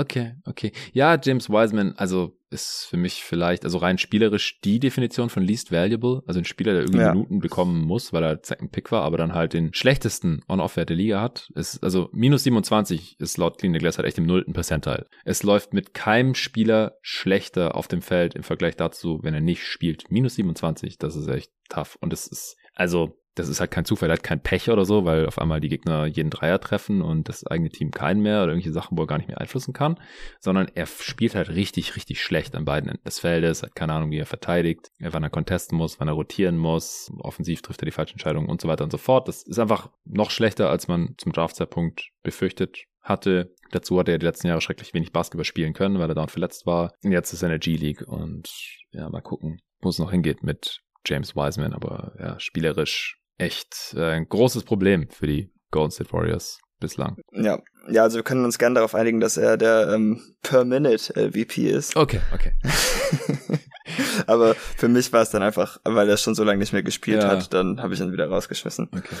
Okay, okay. Ja, James Wiseman, also ist für mich vielleicht, also rein spielerisch die Definition von least valuable, also ein Spieler, der irgendwie ja. Minuten bekommen muss, weil er Second Pick war, aber dann halt den schlechtesten On-Off-Wert der Liga hat. Ist, also minus 27 ist laut Clean the Glass halt echt im nullten Percentile. Es läuft mit keinem Spieler schlechter auf dem Feld im Vergleich dazu, wenn er nicht spielt. Minus 27, das ist echt tough. Und es ist, also das ist halt kein Zufall, er hat kein Pech oder so, weil auf einmal die Gegner jeden Dreier treffen und das eigene Team keinen mehr oder irgendwelche Sachen, wo er gar nicht mehr einflussen kann, sondern er spielt halt richtig, richtig schlecht an beiden Enden des Feldes, hat keine Ahnung, wie er verteidigt, wann er contesten muss, wann er rotieren muss, offensiv trifft er die falschen Entscheidungen und so weiter und so fort. Das ist einfach noch schlechter, als man zum Draftzeitpunkt befürchtet hatte. Dazu hat er die letzten Jahre schrecklich wenig Basketball spielen können, weil er dauernd verletzt war. Und jetzt ist er in der G-League und ja, mal gucken, wo es noch hingeht mit James Wiseman, aber ja, spielerisch echt äh, ein großes Problem für die Golden State Warriors bislang. Ja, ja, also wir können uns gerne darauf einigen, dass er der ähm, Per Minute LVP ist. Okay, okay. Aber für mich war es dann einfach, weil er schon so lange nicht mehr gespielt ja. hat, dann habe ich ihn wieder rausgeschmissen. Okay.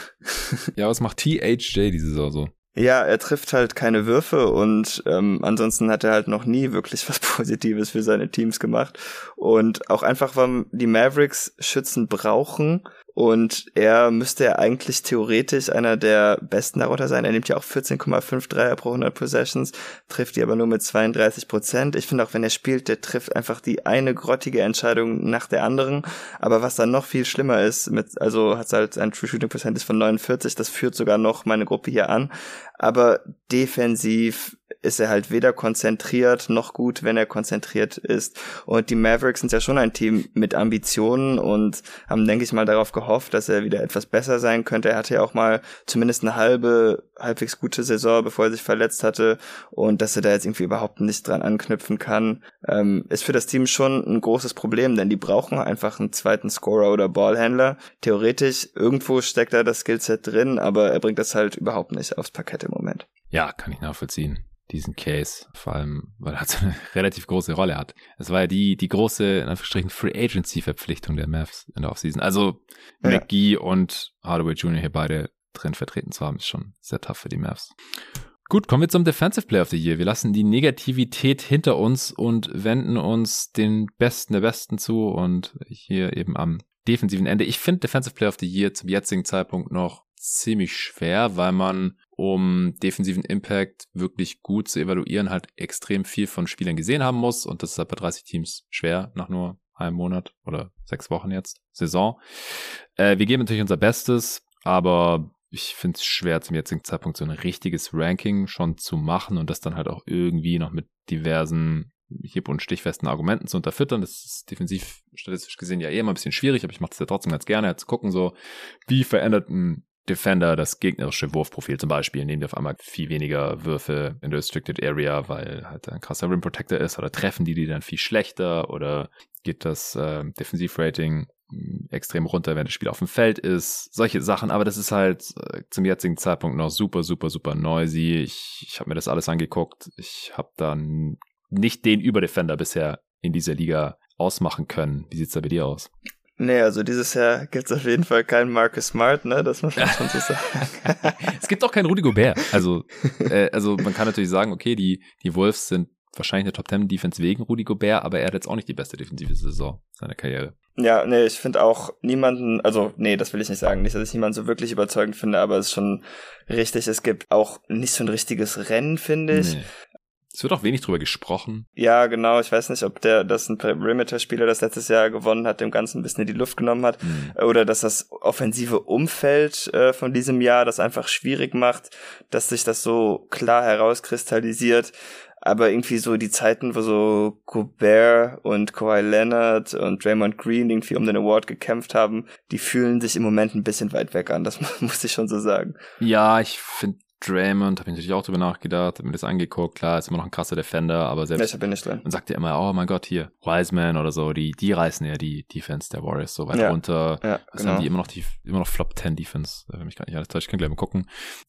Ja, was macht THJ diese Saison so? Ja, er trifft halt keine Würfe und ähm, ansonsten hat er halt noch nie wirklich was Positives für seine Teams gemacht. Und auch einfach, weil die Mavericks Schützen brauchen Und er müsste ja eigentlich theoretisch einer der besten darunter sein. Er nimmt ja auch 14,5 Dreier pro 100 Possessions, trifft die aber nur mit 32 Prozent. Ich finde auch, wenn er spielt, der trifft einfach die eine grottige Entscheidung nach der anderen. Aber was dann noch viel schlimmer ist, mit, also hat halt ein True Shooting Percentage von 49, das führt sogar noch meine Gruppe hier an. Aber defensiv ist er halt weder konzentriert noch gut, wenn er konzentriert ist. Und die Mavericks sind ja schon ein Team mit Ambitionen und haben, denke ich mal, darauf gehofft, dass er wieder etwas besser sein könnte. Er hatte ja auch mal zumindest eine halbe, halbwegs gute Saison, bevor er sich verletzt hatte. Und dass er da jetzt irgendwie überhaupt nicht dran anknüpfen kann, ähm, ist für das Team schon ein großes Problem, denn die brauchen einfach einen zweiten Scorer oder Ballhändler. Theoretisch, irgendwo steckt da das Skillset drin, aber er bringt das halt überhaupt nicht aufs Parkett im Moment. Ja, kann ich nachvollziehen diesen Case, vor allem, weil er so eine relativ große Rolle hat. Es war ja die, die große, in Anführungsstrichen, Free Agency Verpflichtung der Mavs in der Offseason. Also, ja. McGee und Hardaway Jr. hier beide drin vertreten zu haben, ist schon sehr tough für die Mavs. Gut, kommen wir zum Defensive Player of the Year. Wir lassen die Negativität hinter uns und wenden uns den Besten der Besten zu und hier eben am defensiven Ende. Ich finde Defensive Player of the Year zum jetzigen Zeitpunkt noch ziemlich schwer, weil man, um defensiven Impact wirklich gut zu evaluieren, halt extrem viel von Spielern gesehen haben muss. Und das ist halt bei 30 Teams schwer nach nur einem Monat oder sechs Wochen jetzt, Saison. Äh, wir geben natürlich unser Bestes, aber ich finde es schwer, zum jetzigen Zeitpunkt so ein richtiges Ranking schon zu machen und das dann halt auch irgendwie noch mit diversen hieb- und stichfesten Argumenten zu unterfüttern. Das ist defensiv statistisch gesehen ja eh immer ein bisschen schwierig, aber ich mache es ja trotzdem ganz gerne, halt zu gucken, so, wie verändert ein Defender das gegnerische Wurfprofil zum Beispiel, nehmen die auf einmal viel weniger Würfe in der Restricted Area, weil halt ein krasser Rim Protector ist oder treffen die die dann viel schlechter oder geht das äh, Defensivrating hm, extrem runter, wenn das Spiel auf dem Feld ist. Solche Sachen, aber das ist halt äh, zum jetzigen Zeitpunkt noch super, super, super noisy. Ich, ich habe mir das alles angeguckt. Ich habe dann nicht den Überdefender bisher in dieser Liga ausmachen können. Wie sieht's da bei dir aus? Nee, also dieses Jahr gibt's auf jeden Fall keinen Marcus Smart, ne? Das muss man schon so sagen. es gibt auch keinen Rudy Gobert. Also, äh, also man kann natürlich sagen, okay, die, die Wolves sind wahrscheinlich eine Top Ten Defense wegen Rudy Gobert, aber er hat jetzt auch nicht die beste defensive Saison seiner Karriere. Ja, nee, ich finde auch niemanden, also nee, das will ich nicht sagen, nicht, dass ich niemanden so wirklich überzeugend finde, aber es ist schon richtig, es gibt auch nicht so ein richtiges Rennen, finde ich. Nee. Es wird auch wenig drüber gesprochen. Ja, genau. Ich weiß nicht, ob der, das ein Perimeter-Spieler das letztes Jahr gewonnen hat, dem Ganzen ein bisschen in die Luft genommen hat. Mhm. Oder dass das offensive Umfeld äh, von diesem Jahr das einfach schwierig macht, dass sich das so klar herauskristallisiert. Aber irgendwie so die Zeiten, wo so Gobert und Kawhi Leonard und Draymond Green irgendwie um den Award gekämpft haben, die fühlen sich im Moment ein bisschen weit weg an. Das muss ich schon so sagen. Ja, ich finde Draymond, habe ich natürlich auch drüber nachgedacht, habe mir das angeguckt, klar, ist immer noch ein krasser Defender, aber selbst. Ja, bin ich drin. Man sagt ja immer, oh mein Gott, hier, Wiseman oder so, die, die reißen ja die Defense der Warriors so weit ja. runter. Ja, also genau. haben die immer noch die, immer noch Flop 10 Defense, wenn mich gar nicht alles täuscht, ich kann gleich mal gucken.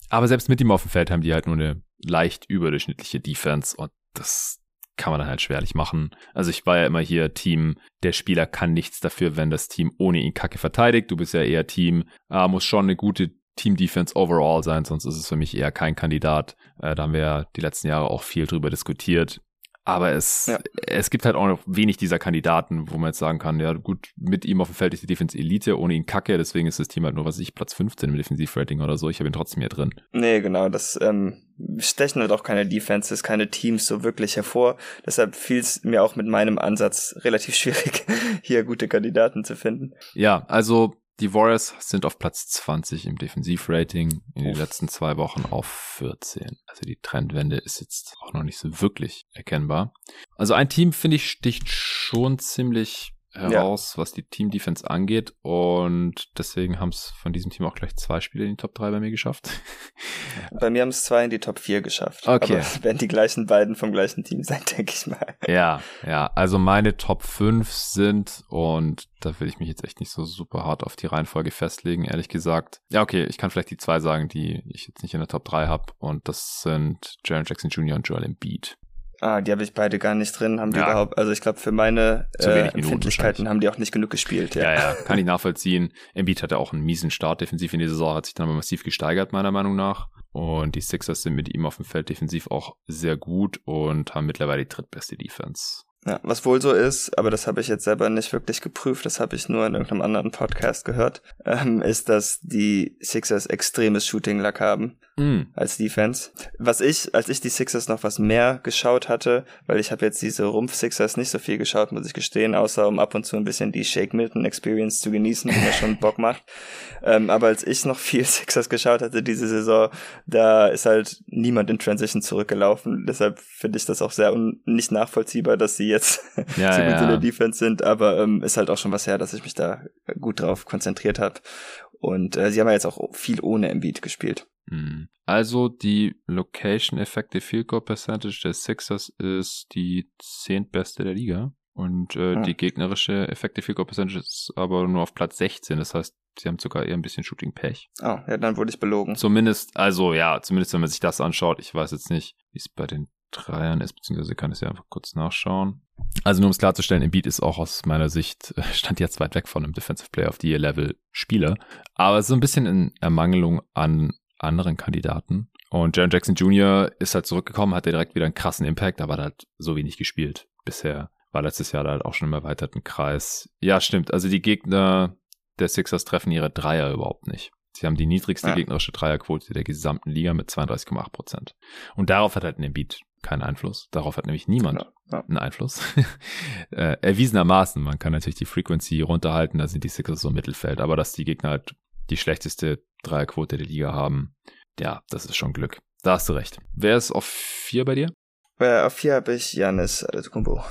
Aber selbst mit ihm auf dem Feld haben die halt nur eine leicht überdurchschnittliche Defense und das kann man dann halt schwerlich machen. Also ich war ja immer hier Team, der Spieler kann nichts dafür, wenn das Team ohne ihn kacke verteidigt. Du bist ja eher Team, ah, muss schon eine gute Team Defense overall sein, sonst ist es für mich eher kein Kandidat. Äh, da haben wir ja die letzten Jahre auch viel drüber diskutiert. Aber es, ja. es gibt halt auch noch wenig dieser Kandidaten, wo man jetzt sagen kann, ja gut, mit ihm auf dem Feld ist die Defense Elite, ohne ihn kacke, deswegen ist das Team halt nur, was ich, Platz 15 im Defensivrating oder so. Ich habe ihn trotzdem hier drin. Nee, genau, das ähm, stechen halt auch keine Defenses, keine Teams so wirklich hervor. Deshalb fiel es mir auch mit meinem Ansatz relativ schwierig, hier gute Kandidaten zu finden. Ja, also die Warriors sind auf Platz 20 im Defensivrating in den letzten zwei Wochen auf 14. Also die Trendwende ist jetzt auch noch nicht so wirklich erkennbar. Also ein Team, finde ich, sticht schon ziemlich heraus, ja. was die Team-Defense angeht. Und deswegen haben es von diesem Team auch gleich zwei Spiele in die Top 3 bei mir geschafft. Bei mir haben es zwei in die Top 4 geschafft. Okay. Aber werden die gleichen beiden vom gleichen Team sein, denke ich mal. Ja, ja. Also meine Top 5 sind, und da will ich mich jetzt echt nicht so super hart auf die Reihenfolge festlegen, ehrlich gesagt. Ja, okay, ich kann vielleicht die zwei sagen, die ich jetzt nicht in der Top 3 habe. Und das sind Jaron Jackson Jr. und Joel Embiid. Ah, die habe ich beide gar nicht drin. Haben die ja. überhaupt, also ich glaube, für meine äh, Empfindlichkeiten haben die auch nicht genug gespielt. Ja, ja, ja kann ich nachvollziehen. Embiid hatte auch einen miesen Start defensiv in die Saison, hat sich dann aber massiv gesteigert, meiner Meinung nach. Und die Sixers sind mit ihm auf dem Feld defensiv auch sehr gut und haben mittlerweile die drittbeste Defense Ja, was wohl so ist, aber das habe ich jetzt selber nicht wirklich geprüft, das habe ich nur in irgendeinem anderen Podcast gehört, ähm, ist, dass die Sixers extremes Shooting-Luck haben mm. als Defense. Was ich, als ich die Sixers noch was mehr geschaut hatte, weil ich habe jetzt diese Rumpf-Sixers nicht so viel geschaut, muss ich gestehen, außer um ab und zu ein bisschen die Shake Milton-Experience zu genießen, die mir schon Bock macht. Ähm, aber als ich noch viel Sixers geschaut hatte diese Saison, da ist halt niemand in Transition zurückgelaufen. Deshalb finde ich das auch sehr nicht nachvollziehbar, dass sie jetzt ja, so gut ja. in der Defense sind, aber ähm, ist halt auch schon was her, dass ich mich da gut drauf konzentriert habe. Und äh, sie haben ja jetzt auch viel ohne Embiid gespielt. Hm. Also die Location Effective Field Goal Percentage der Sixers ist die zehntbeste der Liga. Und äh, hm. die gegnerische Effective Field Goal Percentage ist aber nur auf Platz 16. Das heißt, sie haben sogar eher ein bisschen Shooting-Pech. Oh, ja, dann wurde ich belogen. Zumindest, also ja, zumindest wenn man sich das anschaut. Ich weiß jetzt nicht, wie es bei den Dreiern ist, beziehungsweise kann ich es ja einfach kurz nachschauen. Also nur um es klarzustellen, Embiid ist auch aus meiner Sicht, äh, stand jetzt weit weg von einem Defensive Player of the Year Level Spieler, aber so ein bisschen in Ermangelung an anderen Kandidaten. Und Jaron Jackson Jr. ist halt zurückgekommen, hat direkt wieder einen krassen Impact, aber hat halt so wenig gespielt bisher. War letztes Jahr halt auch schon im erweiterten Kreis. Ja, stimmt. Also die Gegner der Sixers treffen ihre Dreier überhaupt nicht. Sie haben die niedrigste ja. gegnerische Dreierquote der gesamten Liga mit 32,8 Prozent. Und darauf hat halt ein Embiid keinen Einfluss. Darauf hat nämlich niemand ja, ja. einen Einfluss. äh, erwiesenermaßen, man kann natürlich die Frequency runterhalten, da sind die Sixers so im Mittelfeld, aber dass die Gegner halt die schlechteste Dreierquote der Liga haben, ja, das ist schon Glück. Da hast du recht. Wer ist auf vier bei dir? Äh, auf vier habe ich Janis Adetokounmpo.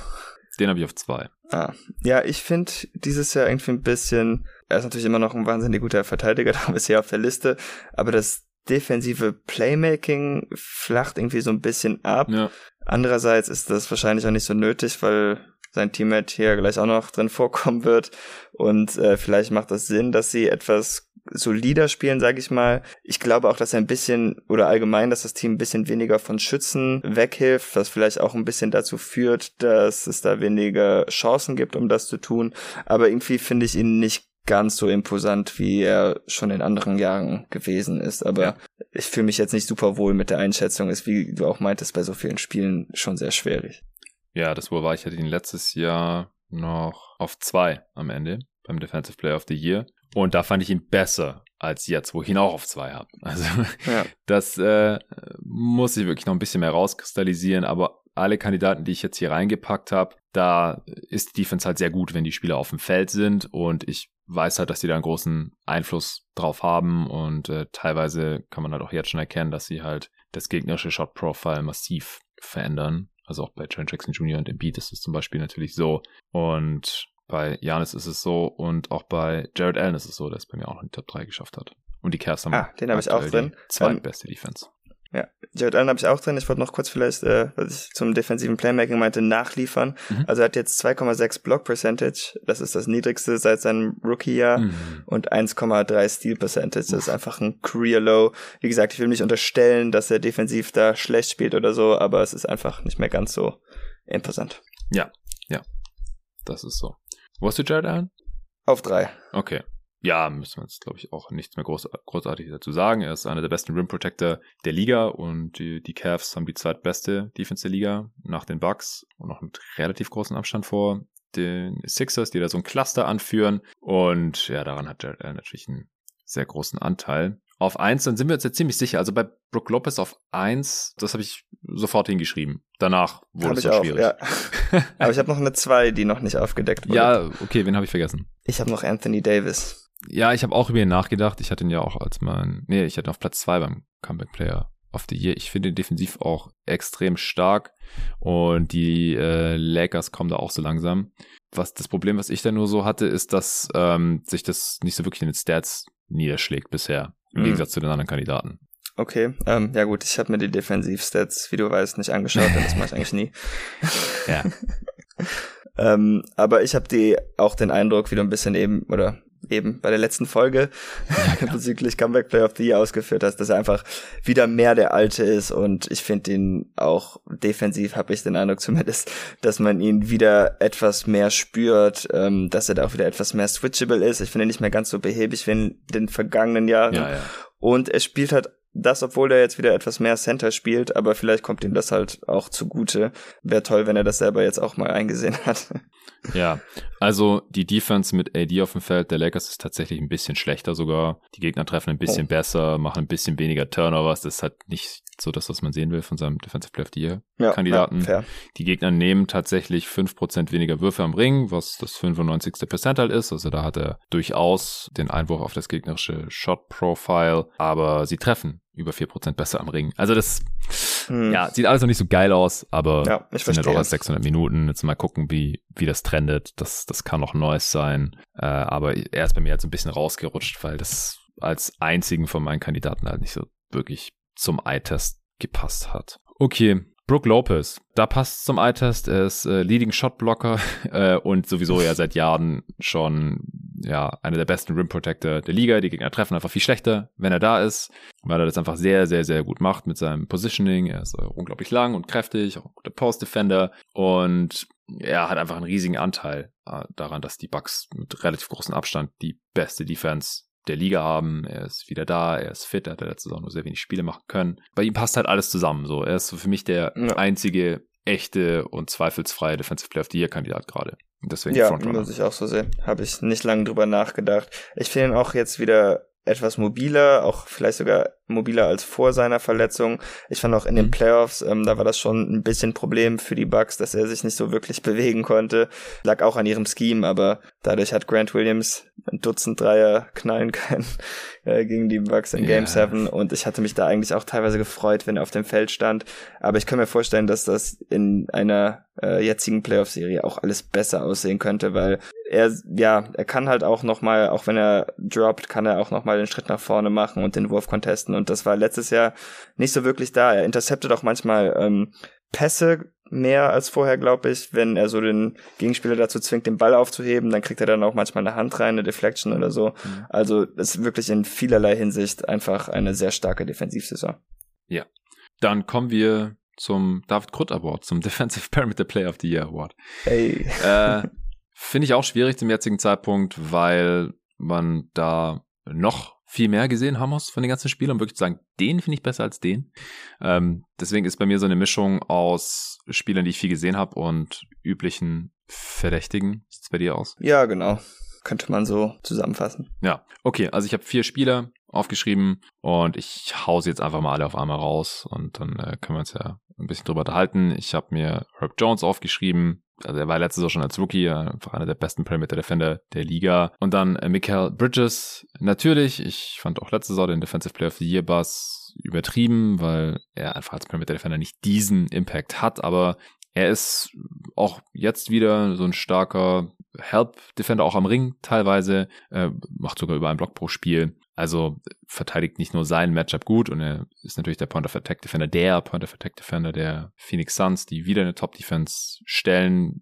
Den habe ich auf zwei. Ah, ja, ich finde dieses Jahr irgendwie ein bisschen, er ist natürlich immer noch ein wahnsinnig guter Verteidiger, da bisher auf der Liste, aber das defensive Playmaking flacht irgendwie so ein bisschen ab. Ja. Andererseits ist das wahrscheinlich auch nicht so nötig, weil sein Teammate hier gleich auch noch drin vorkommen wird. Und äh, vielleicht macht das Sinn, dass sie etwas solider spielen, sage ich mal. Ich glaube auch, dass er ein bisschen oder allgemein, dass das Team ein bisschen weniger von Schützen weghilft, was vielleicht auch ein bisschen dazu führt, dass es da weniger Chancen gibt, um das zu tun. Aber irgendwie finde ich ihn nicht ganz so imposant, wie er schon in anderen Jahren gewesen ist. Aber ja. ich fühle mich jetzt nicht super wohl mit der Einschätzung. Ist, wie du auch meintest, bei so vielen Spielen schon sehr schwierig. Ja, das wohl war ich hatte ihn letztes Jahr noch auf zwei am Ende beim Defensive Player of the Year. Und da fand ich ihn besser als jetzt, wo ich ihn auch auf zwei habe. Also ja. das äh, muss ich wirklich noch ein bisschen mehr rauskristallisieren, aber alle Kandidaten, die ich jetzt hier reingepackt habe, da ist die Defense halt sehr gut, wenn die Spieler auf dem Feld sind und ich weiß halt, dass die da einen großen Einfluss drauf haben und äh, teilweise kann man halt auch jetzt schon erkennen, dass sie halt das gegnerische Shot Profile massiv verändern. Also auch bei Trent Jackson Jr. und Embiid ist es zum Beispiel natürlich so und bei Janis ist es so und auch bei Jared Allen ist es so, der es bei mir auch in die Top 3 geschafft hat. Und die Cavs haben ah, den habe ich auch drin. Zweitbeste ähm, Defense. Ja, Jared Allen habe ich auch drin. Ich wollte noch kurz vielleicht, äh, was ich zum defensiven Playmaking meinte, nachliefern. Mhm. Also er hat jetzt 2,6 Block Percentage. Das ist das niedrigste seit seinem Rookie-Jahr. Mhm. Und 1,3 Steal Percentage. Das ist einfach ein Career Low. Wie gesagt, ich will nicht unterstellen, dass er defensiv da schlecht spielt oder so, aber es ist einfach nicht mehr ganz so imposant. Ja, ja. Das ist so. Wo hast du Jared Allen? Auf drei. Okay ja, müssen wir jetzt, glaube ich, auch nichts mehr groß, großartig dazu sagen. Er ist einer der besten Rim Protector der Liga und die, die Cavs haben die zweitbeste Defense der Liga nach den Bucks und noch mit relativ großem Abstand vor den Sixers, die da so ein Cluster anführen. Und ja, daran hat er natürlich einen sehr großen Anteil. Auf eins, dann sind wir uns jetzt ziemlich sicher. Also bei Brook Lopez auf eins, das habe ich sofort hingeschrieben. Danach wurde hab es so schwierig. Ja. Aber ich habe noch eine zwei, die noch nicht aufgedeckt wurde. Ja, okay, wen habe ich vergessen? Ich habe noch Anthony Davis. Ja, ich habe auch über ihn nachgedacht. Ich hatte ihn ja auch als mein, nee, ich hatte ihn auf Platz zwei beim Comeback Player of the Year. Ich finde ihn defensiv auch extrem stark und die äh, Lakers kommen da auch so langsam. Was das Problem, was ich da nur so hatte, ist, dass ähm, sich das nicht so wirklich in den Stats niederschlägt bisher, im mhm. Gegensatz zu den anderen Kandidaten. Okay, ähm, ja gut, ich habe mir die Defensivstats, wie du weißt, nicht angeschaut, denn das mache ich eigentlich nie. ja. ähm, aber ich habe die auch den Eindruck, wie du ein bisschen eben, oder eben bei der letzten Folge ja, bezüglich Comeback Player of the Year ausgeführt hast, dass er einfach wieder mehr der Alte ist und ich finde ihn auch defensiv, habe ich den Eindruck zumindest, dass man ihn wieder etwas mehr spürt, ähm, dass er da auch wieder etwas mehr switchable ist. Ich finde ihn nicht mehr ganz so behäbig wie in den vergangenen Jahren. Ja, ja. Und er spielt halt das, obwohl er jetzt wieder etwas mehr Center spielt, aber vielleicht kommt ihm das halt auch zugute. Wäre toll, wenn er das selber jetzt auch mal eingesehen hat. Ja, also die Defense mit AD auf dem Feld der Lakers ist tatsächlich ein bisschen schlechter sogar. Die Gegner treffen ein bisschen oh. besser, machen ein bisschen weniger Turnovers. Das ist halt nicht so das, was man sehen will von seinem Defensive Player of the Year ja, Kandidaten. Ja, die Gegner nehmen tatsächlich fünf Prozent weniger Würfe am Ring, was das 95. Percentile ist. Also da hat er durchaus den Einwurf auf das gegnerische Shot Profile, aber sie treffen über vier Prozent besser am Ring. Also das hm. ja, sieht alles noch nicht so geil aus, aber ja, ich sind ja doch erst 600 Minuten. Jetzt mal gucken, wie, wie das trendet. Das, das kann noch Neues sein. Äh, aber er ist bei mir halt so ein bisschen rausgerutscht, weil das als einzigen von meinen Kandidaten halt nicht so wirklich zum Eye-Test gepasst hat. Okay, Brooke Lopez, da passt zum Eye-Test. Er ist äh, Leading Shot Blocker äh, und sowieso ja seit Jahren schon ja einer der besten Rim Protector der Liga. Die Gegner treffen einfach viel schlechter, wenn er da ist, weil er das einfach sehr, sehr, sehr gut macht mit seinem Positioning. Er ist äh, unglaublich lang und kräftig, auch ein guter Post Defender und er hat einfach einen riesigen Anteil äh, daran, dass die Bucks mit relativ großem Abstand die beste Defense der Liga haben. Er ist wieder da, er ist fit, er hat letzte Saison nur sehr wenig Spiele machen können. Bei ihm passt halt alles zusammen. So, er ist für mich der ja. einzige echte und zweifelsfreie Defensive Player of the Year Kandidat gerade. Deswegen ja, muss ich auch so sehen. Habe ich nicht lange drüber nachgedacht. Ich finde ihn auch jetzt wieder etwas mobiler, auch vielleicht sogar mobiler als vor seiner Verletzung. Ich fand auch in den mhm. Playoffs, ähm, da war das schon ein bisschen Problem für die Bucks, dass er sich nicht so wirklich bewegen konnte. Lag auch an ihrem Scheme, aber dadurch hat Grant Williams ein Dutzend Dreier knallen können äh, gegen die Bucks in Game yeah. 7 und ich hatte mich da eigentlich auch teilweise gefreut, wenn er auf dem Feld stand. Aber ich kann mir vorstellen, dass das in einer äh, jetzigen Playoff-Serie auch alles besser aussehen könnte, weil er, ja, er kann halt auch nochmal, auch wenn er droppt, kann er auch nochmal den Schritt nach vorne machen und den Wurf contesten und das war letztes Jahr nicht so wirklich da. Er interceptet auch manchmal ähm, Pässe mehr als vorher, glaube ich, wenn er so den Gegenspieler dazu zwingt, den Ball aufzuheben, dann kriegt er dann auch manchmal eine Hand rein, eine Deflection oder so. Mhm. Also es ist wirklich in vielerlei Hinsicht einfach eine sehr starke Defensivsaison. Ja. Dann kommen wir zum David Krutt Award, zum Defensive Perimeter Player of the Year Award. Hey. Äh, Finde ich auch schwierig zum jetzigen Zeitpunkt, weil man da noch viel mehr gesehen haben muss von den ganzen Spielern, um wirklich zu sagen, den finde ich besser als den. Ähm, deswegen ist bei mir so eine Mischung aus Spielern, die ich viel gesehen habe und üblichen Verdächtigen. Sieht es bei dir aus? Ja, genau. Könnte man so zusammenfassen. Ja, okay. Also ich habe vier Spieler aufgeschrieben und ich hause jetzt einfach mal alle auf einmal raus und dann äh, können wir uns ja ein bisschen drüber unterhalten. Ich habe mir Herb Jones aufgeschrieben, also er war letztes Jahr schon als Rookie einfach einer der besten Perimeter Defender der Liga. Und dann äh, Mikael Bridges, natürlich. Ich fand auch letztes Jahr den Defensive Player of the Year Bass übertrieben, weil er einfach als Perimeter Defender nicht diesen Impact hat, aber er ist auch jetzt wieder so ein starker Help-Defender auch am Ring teilweise, äh, macht sogar über einen Block pro Spiel. Also verteidigt nicht nur sein Matchup gut und er ist natürlich der Point of Attack Defender, der Point of Attack Defender der Phoenix Suns, die wieder eine Top Defense stellen.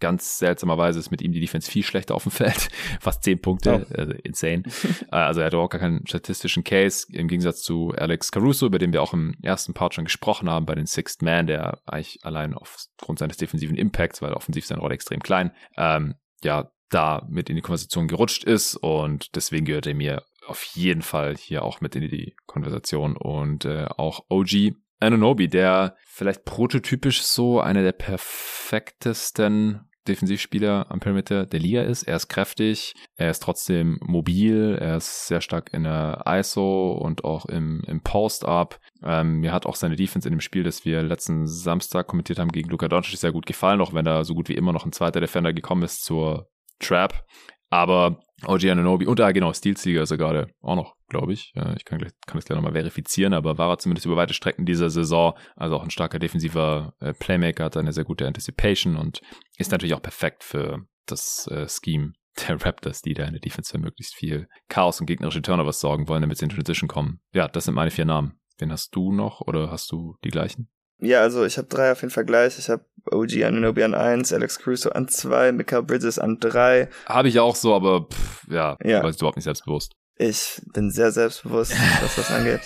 Ganz seltsamerweise ist mit ihm die Defense viel schlechter auf dem Feld. Fast zehn Punkte, oh. also insane. Äh, also er hat auch gar keinen statistischen Case im Gegensatz zu Alex Caruso, über den wir auch im ersten Part schon gesprochen haben, bei den Sixth Man, der eigentlich allein aufgrund seines defensiven Impacts, weil offensiv seine Rolle extrem klein, ähm, ja, da mit in die Konversation gerutscht ist und deswegen gehört er mir auf jeden Fall hier auch mit in die Konversation und äh, auch OG Ananobi, der vielleicht prototypisch so einer der perfektesten Defensivspieler am Perimeter der Liga ist. Er ist kräftig, er ist trotzdem mobil, er ist sehr stark in der ISO und auch im, im Post-Up. Ähm, mir hat auch seine Defense in dem Spiel, das wir letzten Samstag kommentiert haben gegen Luka Doncic sehr gut gefallen, auch wenn da so gut wie immer noch ein zweiter Defender gekommen ist zur Trap. Aber OG Ananobi und ah, genau, Stilsieger ist er gerade auch noch, glaube ich. Ich kann, gleich, kann das gleich nochmal verifizieren, aber war er zumindest über weite Strecken dieser Saison. Also auch ein starker defensiver äh, Playmaker, hat eine sehr gute Anticipation und ist natürlich auch perfekt für das äh, Scheme der Raptors, die da in der Defense für möglichst viel Chaos und gegnerische Turnovers sorgen wollen, damit sie in Transition kommen. Ja, das sind meine vier Namen. Wen hast du noch oder hast du die gleichen? Ja, also ich habe drei auf jeden Fall gleich. Ich habe OG Anunobi an eins, Alex Crusoe an zwei, Mikael Bridges an drei. Habe ich auch so, aber pff, ja, ja. weiß überhaupt nicht selbstbewusst. Ich bin sehr selbstbewusst, was das angeht.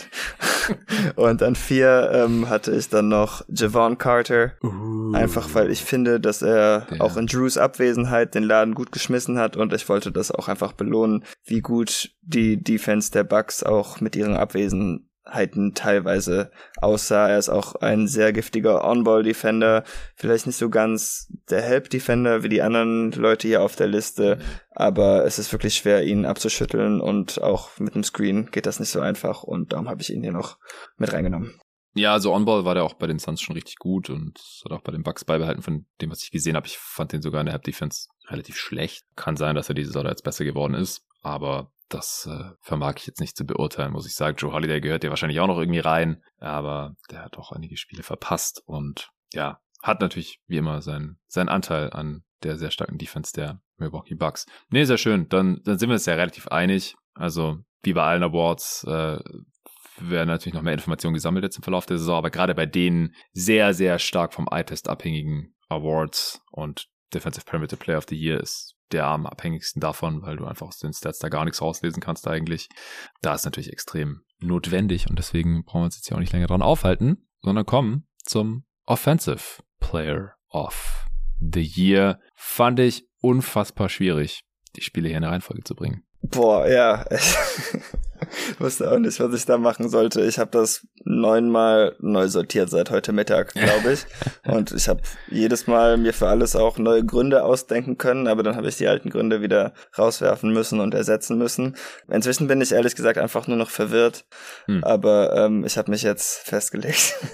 Und an vier ähm, hatte ich dann noch Javon Carter. Uh, einfach weil ich finde, dass er ja. auch in Drews Abwesenheit den Laden gut geschmissen hat und ich wollte das auch einfach belohnen, wie gut die Defense der Bucks auch mit ihren Abwesen Feinheiten teilweise aussah. Er ist auch ein sehr giftiger On-Ball-Defender, vielleicht nicht so ganz der Help-Defender wie die anderen Leute hier auf der Liste, aber es ist wirklich schwer, ihn abzuschütteln und auch mit dem Screen geht das nicht so einfach und darum habe ich ihn hier noch mit reingenommen. Ja, also On-Ball war der auch bei den Suns schon richtig gut und hat auch bei den Bucks beibehalten von dem, was ich gesehen habe. Ich fand den sogar in der Help-Defense relativ schlecht. Kann sein, dass er diese Saison jetzt besser geworden ist, aber das äh, vermag ich jetzt nicht zu beurteilen, muss ich sagen. Joe Holiday gehört ja wahrscheinlich auch noch irgendwie rein, aber der hat auch einige Spiele verpasst und ja, hat natürlich wie immer seinen, seinen Anteil an der sehr starken Defense der Milwaukee Bucks. Nee, sehr schön. Dann, dann sind wir uns ja relativ einig. Also, wie bei allen Awards, äh, werden natürlich noch mehr Informationen gesammelt jetzt im Verlauf der Saison, aber gerade bei den sehr, sehr stark vom Eye-Test abhängigen Awards und Defensive Perimeter Player of the Year ist der am abhängigsten davon, weil du einfach aus den Stats da gar nichts rauslesen kannst eigentlich. Da ist natürlich extrem notwendig und deswegen brauchen wir uns jetzt hier auch nicht länger dran aufhalten, sondern kommen zum Offensive Player of the Year. Fand ich unfassbar schwierig, die Spiele hier in der Reihenfolge zu bringen. Boah, ja. Ich wusste auch nicht, was ich da machen sollte. Ich habe das neunmal neu sortiert seit heute Mittag, glaube ich. Und ich habe jedes Mal mir für alles auch neue Gründe ausdenken können, aber dann habe ich die alten Gründe wieder rauswerfen müssen und ersetzen müssen. Inzwischen bin ich ehrlich gesagt einfach nur noch verwirrt, hm. aber ähm, ich habe mich jetzt festgelegt.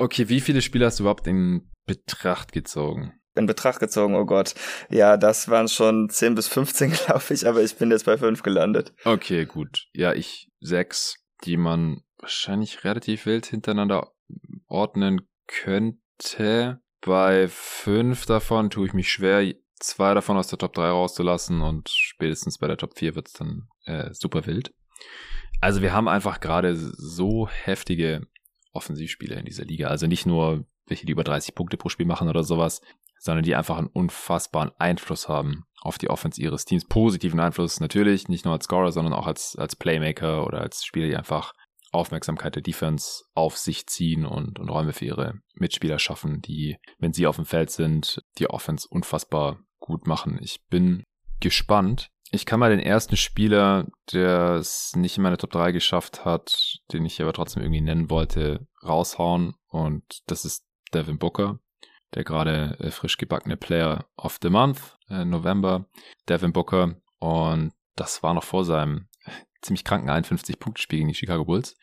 Okay, wie viele Spiele hast du überhaupt in Betracht gezogen? In Betracht gezogen, oh Gott. Ja, das waren schon 10 bis 15, glaube ich, aber ich bin jetzt bei 5 gelandet. Okay, gut. Ja, ich sechs, die man wahrscheinlich relativ wild hintereinander ordnen könnte. Bei fünf davon tue ich mich schwer, zwei davon aus der Top 3 rauszulassen und spätestens bei der Top 4 wird es dann äh, super wild. Also wir haben einfach gerade so heftige Offensivspieler in dieser Liga. Also nicht nur welche, die über 30 Punkte pro Spiel machen oder sowas, sondern die einfach einen unfassbaren Einfluss haben auf die Offense ihres Teams. Positiven Einfluss natürlich, nicht nur als Scorer, sondern auch als, als Playmaker oder als Spieler, die einfach Aufmerksamkeit der Defense auf sich ziehen und, und Räume für ihre Mitspieler schaffen, die, wenn sie auf dem Feld sind, die Offense unfassbar gut machen. Ich bin gespannt. Ich kann mal den ersten Spieler, der es nicht in meine Top 3 geschafft hat, den ich aber trotzdem irgendwie nennen wollte, raushauen. Und das ist Devin Booker der gerade äh, frisch gebackene Player of the Month, äh, November, Devin Booker. Und das war noch vor seinem ziemlich kranken 51-Punkte-Spiel gegen die Chicago Bulls.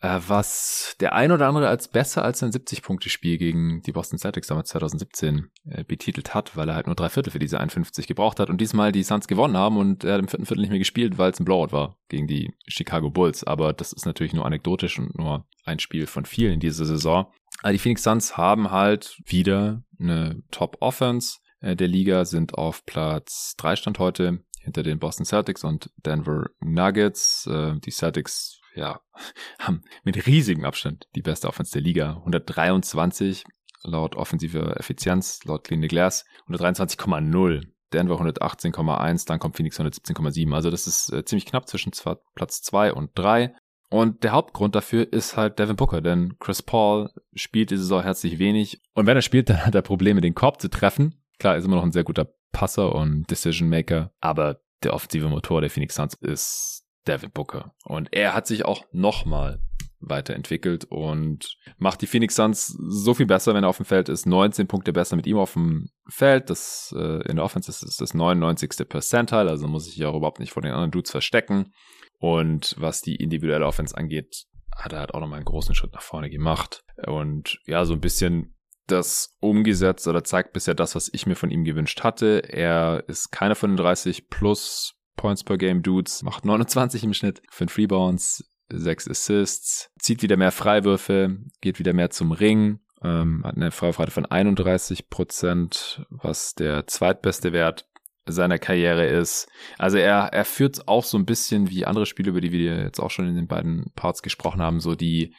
Äh, was der ein oder andere als besser als ein 70-Punkte-Spiel gegen die Boston Celtics damals 2017 äh, betitelt hat, weil er halt nur drei Viertel für diese 51 gebraucht hat und diesmal die Suns gewonnen haben und er hat im vierten Viertel nicht mehr gespielt, weil es ein Blowout war gegen die Chicago Bulls. Aber das ist natürlich nur anekdotisch und nur ein Spiel von vielen in dieser Saison. Aber die Phoenix Suns haben halt wieder eine Top-Offense äh, der Liga, sind auf Platz 3 Stand heute hinter den Boston Celtics und Denver Nuggets. Äh, die Celtics ja, haben mit riesigem Abstand die beste Offense der Liga. 123 laut offensiver Effizienz, laut Clean the Glass, 123,0. Denver 118,1, dann kommt Phoenix 117,7. Also das ist ziemlich knapp zwischen Platz 2 und 3. Und der Hauptgrund dafür ist halt Devin Booker, denn Chris Paul spielt diese Saison herzlich wenig. Und wenn er spielt, dann hat er Probleme, den Korb zu treffen. Klar, ist immer noch ein sehr guter Passer und Decision Maker, aber der offensive Motor der Phoenix Suns ist Devin Booker. Und er hat sich auch nochmal weiterentwickelt und macht die Phoenix Suns so viel besser, wenn er auf dem Feld ist. 19 Punkte besser mit ihm auf dem Feld. Das äh, in der Offense ist, ist das 99. Percentile, also muss ich sich auch überhaupt nicht vor den anderen Dudes verstecken. Und was die individuelle Offense angeht, hat er halt auch nochmal einen großen Schritt nach vorne gemacht. Und ja, so ein bisschen das umgesetzt oder zeigt bisher das, was ich mir von ihm gewünscht hatte. Er ist keiner von den 30 plus Points per Game Dudes, macht 29 im Schnitt, 5 Rebounds, 6 Assists, zieht wieder mehr Freiwürfe, geht wieder mehr zum Ring, ähm, hat eine Freiwurfrate von 31 Prozent, was der zweitbeste Wert seiner Karriere ist. Also er, er führt auch so ein bisschen wie andere Spiele, über die wir jetzt auch schon in den beiden Parts gesprochen haben, so die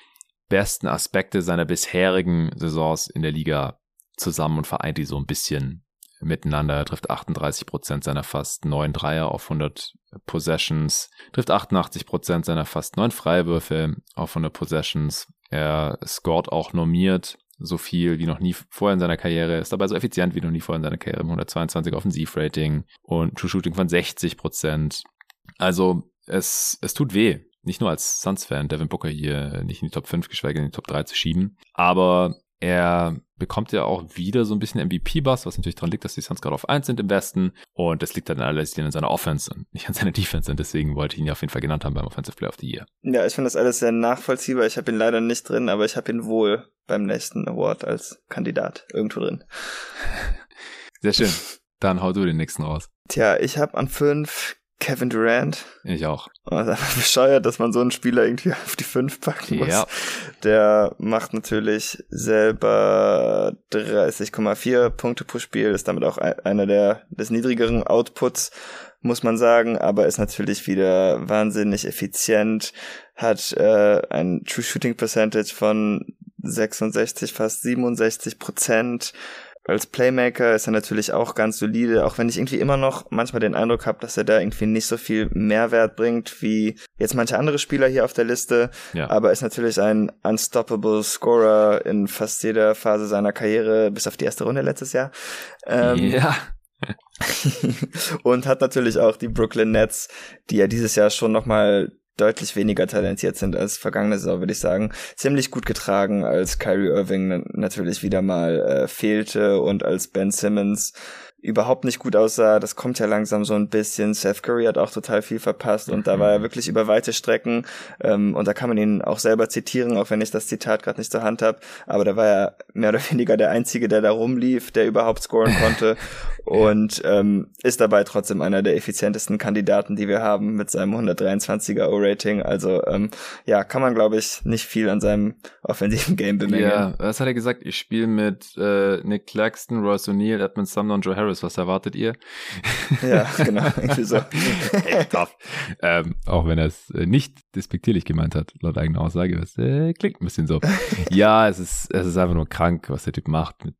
besten Aspekte seiner bisherigen Saisons in der Liga zusammen und vereint die so ein bisschen miteinander. Er trifft 38 Prozent seiner fast neun Dreier auf 100 Possessions, trifft 88 Prozent seiner fast neun Freiwürfe auf 100 Possessions. Er scored auch normiert so viel wie noch nie vorher in seiner Karriere, ist dabei so effizient wie noch nie vorher in seiner Karriere, 122 Offensivrating und True Shooting von 60 Prozent. Also es, es tut weh, nicht nur als Suns-Fan, Devin Booker hier nicht in die Top 5, geschweige denn in die Top 3 zu schieben. Aber er bekommt ja auch wieder so ein bisschen MVP-Bass, was natürlich daran liegt, dass die Suns gerade auf 1 sind im Westen. Und das liegt dann alles in seiner Offense und nicht an seiner Defense. Und deswegen wollte ich ihn ja auf jeden Fall genannt haben beim Offensive Player of the Year. Ja, ich finde das alles sehr nachvollziehbar. Ich habe ihn leider nicht drin, aber ich habe ihn wohl beim nächsten Award als Kandidat irgendwo drin. Sehr schön. Dann hau du den nächsten raus. Tja, ich habe an 5 Kevin Durant. Ich auch. Einfach bescheuert, dass man so einen Spieler irgendwie auf die 5 packen muss. Ja. Der macht natürlich selber 30,4 Punkte pro Spiel, ist damit auch einer der des niedrigeren Outputs, muss man sagen, aber ist natürlich wieder wahnsinnig effizient, hat äh, ein True Shooting Percentage von 66, fast 67 Prozent als Playmaker ist er natürlich auch ganz solide, auch wenn ich irgendwie immer noch manchmal den Eindruck habe, dass er da irgendwie nicht so viel Mehrwert bringt wie jetzt manche andere Spieler hier auf der Liste. Ja. Aber ist natürlich ein unstoppable Scorer in fast jeder Phase seiner Karriere, bis auf die erste Runde letztes Jahr. Ähm, ja. und hat natürlich auch die Brooklyn Nets, die ja dieses Jahr schon nochmal deutlich weniger talentiert sind als vergangene Saison, würde ich sagen. Ziemlich gut getragen, als Kyrie Irving natürlich wieder mal äh, fehlte und als Ben Simmons überhaupt nicht gut aussah. Das kommt ja langsam so ein bisschen. Seth Curry hat auch total viel verpasst und da war er mhm. wirklich über weite Strecken ähm, und da kann man ihn auch selber zitieren, auch wenn ich das Zitat gerade nicht zur Hand habe. Aber da war er mehr oder weniger der Einzige, der da rumlief, der überhaupt scoren konnte und ähm, ist dabei trotzdem einer der effizientesten Kandidaten, die wir haben mit seinem 123er O-Rating. Also ähm, ja, kann man glaube ich nicht viel an seinem offensiven Game bemängeln. Ja, was hat er gesagt? Ich spiele mit äh, Nick Claxton, Royce O'Neal, Edmund Sumner und Joe Harris Harris, was erwartet ihr? Ja, genau, irgendwie so. Echt tough. Ähm, auch wenn er es äh, nicht despektierlich gemeint hat, laut eigener Aussage. Das äh, klingt ein bisschen so. ja, es ist, es ist einfach nur krank, was der Typ macht. Mit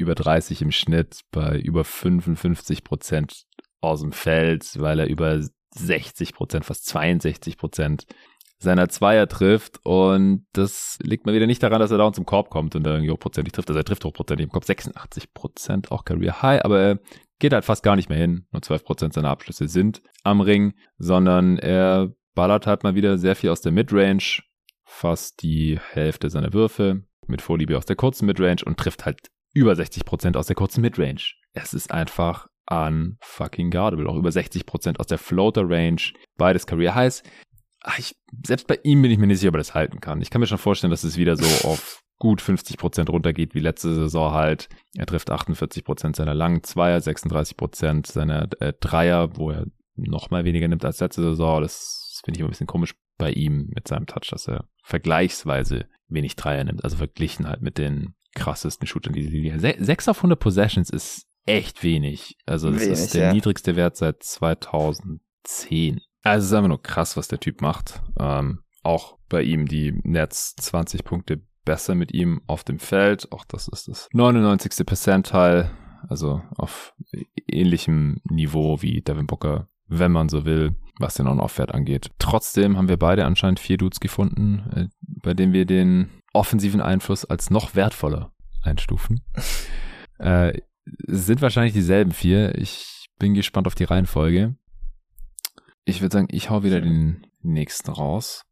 über 30 im Schnitt, bei über 55 Prozent aus dem Feld, weil er über 60 Prozent, fast 62 Prozent seiner Zweier trifft und das liegt mal wieder nicht daran, dass er da zum Korb kommt und da irgendwie hochprozentig trifft. Also er trifft hochprozentig im Korb 86 Prozent, auch Career High, aber er geht halt fast gar nicht mehr hin. Nur 12 Prozent seiner Abschlüsse sind am Ring, sondern er ballert halt mal wieder sehr viel aus der Midrange, fast die Hälfte seiner Würfe mit Vorliebe aus der kurzen Midrange und trifft halt über 60 Prozent aus der kurzen Midrange. Es ist einfach unfucking guardable. Auch über 60 Prozent aus der Floater Range. Beides Career Highs ach, ich, selbst bei ihm bin ich mir nicht sicher, ob er das halten kann. Ich kann mir schon vorstellen, dass es wieder so auf gut 50 Prozent runtergeht wie letzte Saison halt. Er trifft 48 Prozent seiner langen Zweier, 36 Prozent seiner äh, Dreier, wo er noch mal weniger nimmt als letzte Saison. Das finde ich immer ein bisschen komisch bei ihm mit seinem Touch, dass er vergleichsweise wenig Dreier nimmt. Also verglichen halt mit den krassesten Shootern, die sie liegen. 6 auf 100 Possessions ist echt wenig. Also das wenig, ist der ja. niedrigste Wert seit 2010. Also es ist einfach nur krass, was der Typ macht. Ähm, auch bei ihm die Nets 20 Punkte besser mit ihm auf dem Feld. Auch das ist das 99. Percentile. Also auf ähnlichem Niveau wie Devin Booker, wenn man so will, was den On-Off-Wert angeht. Trotzdem haben wir beide anscheinend vier Dudes gefunden, äh, bei denen wir den offensiven Einfluss als noch wertvoller einstufen. äh, sind wahrscheinlich dieselben vier. Ich bin gespannt auf die Reihenfolge. Ich würde sagen, ich hau wieder den nächsten raus.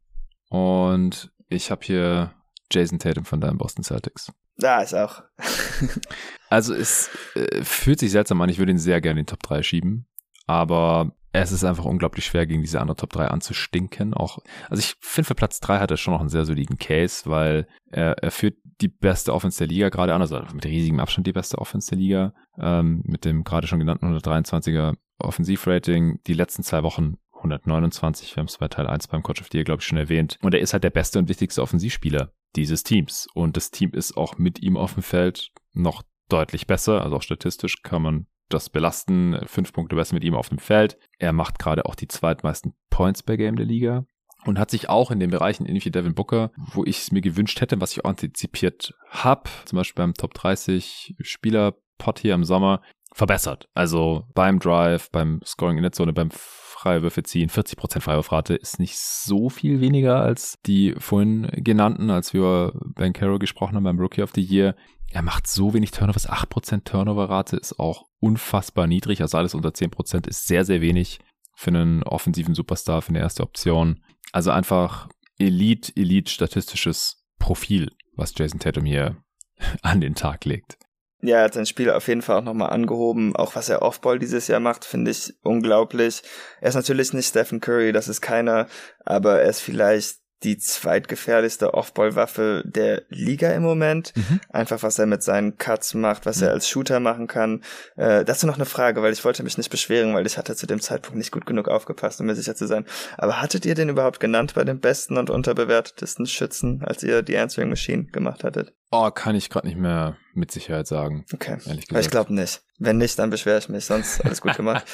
Und ich habe hier Jason Tatum von deinen Boston Celtics. Da ist auch. also es äh, fühlt sich seltsam an. Ich würde ihn sehr gerne in den Top 3 schieben. Aber es ist einfach unglaublich schwer, gegen diese andere Top 3 anzustinken. Auch, also ich finde, für Platz 3 hat er schon noch einen sehr soliden Case, weil er, er führt die beste Offense der Liga gerade an, also mit riesigem Abstand die beste Offense der Liga, ähm, mit dem gerade schon genannten 123er Offensivrating. Die letzten zwei Wochen 129, wir haben es bei Teil 1 beim Coach of the Year, glaube ich, schon erwähnt. Und er ist halt der beste und wichtigste Offensivspieler dieses Teams. Und das Team ist auch mit ihm auf dem Feld noch deutlich besser. Also auch statistisch kann man das belasten. Fünf Punkte besser mit ihm auf dem Feld. Er macht gerade auch die zweitmeisten Points per Game der Liga. Und hat sich auch in den Bereichen, ähnlich wie Devin Booker, wo ich es mir gewünscht hätte, was ich auch antizipiert habe, zum Beispiel beim Top 30 Spieler Pot hier im Sommer, verbessert. Also beim Drive, beim Scoring in der Zone, beim Freiwürfe ziehen. 40% Freiwurfrate ist nicht so viel weniger als die vorhin genannten, als wir über Ben Carroll gesprochen haben beim Rookie of the Year. Er macht so wenig Turnovers. 8% Turnoverrate ist auch unfassbar niedrig. Also alles unter 10% ist sehr, sehr wenig für einen offensiven Superstar, für eine erste Option. Also einfach Elite, Elite statistisches Profil, was Jason Tatum hier an den Tag legt. Ja, er hat sein Spiel auf jeden Fall auch nochmal angehoben. Auch was er Offball dieses Jahr macht, finde ich unglaublich. Er ist natürlich nicht Stephen Curry, das ist keiner, aber er ist vielleicht die zweitgefährlichste Offball-Waffe der Liga im Moment. Mhm. Einfach, was er mit seinen Cuts macht, was mhm. er als Shooter machen kann. Äh, dazu noch eine Frage, weil ich wollte mich nicht beschweren, weil ich hatte zu dem Zeitpunkt nicht gut genug aufgepasst, um mir sicher zu sein. Aber hattet ihr den überhaupt genannt bei den besten und unterbewertetesten Schützen, als ihr die Answering Machine gemacht hattet? Oh, kann ich gerade nicht mehr mit Sicherheit sagen. Okay. Ehrlich gesagt. Ich glaube nicht. Wenn nicht, dann beschwere ich mich, sonst alles gut gemacht.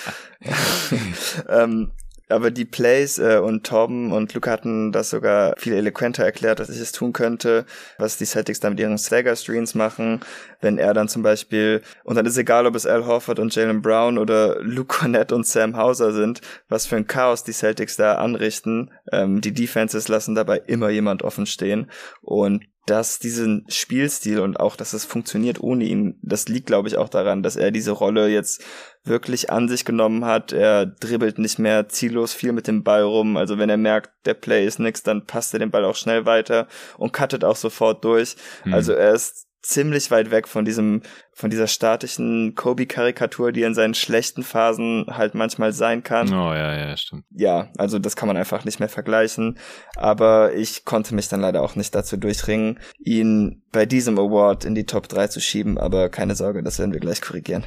ähm, aber die Plays äh, und Torben und Luca hatten das sogar viel eloquenter erklärt, dass ich es tun könnte, was die Celtics da mit ihren Stagger-Screens machen, wenn er dann zum Beispiel, und dann ist egal, ob es Al Horford und Jalen Brown oder Luke Cornett und Sam Hauser sind, was für ein Chaos die Celtics da anrichten. Ähm, die Defenses lassen dabei immer jemand offen stehen und dass diesen Spielstil und auch, dass es funktioniert ohne ihn, das liegt, glaube ich, auch daran, dass er diese Rolle jetzt wirklich an sich genommen hat. Er dribbelt nicht mehr ziellos viel mit dem Ball rum. Also wenn er merkt, der Play ist nix, dann passt er den Ball auch schnell weiter und cuttet auch sofort durch. Mhm. Also er ist ziemlich weit weg von diesem, von dieser statischen Kobe-Karikatur, die in seinen schlechten Phasen halt manchmal sein kann. Oh ja, ja, stimmt. Ja, also das kann man einfach nicht mehr vergleichen. Aber ich konnte mich dann leider auch nicht dazu durchringen, ihn bei diesem Award in die Top 3 zu schieben. Aber keine Sorge, das werden wir gleich korrigieren.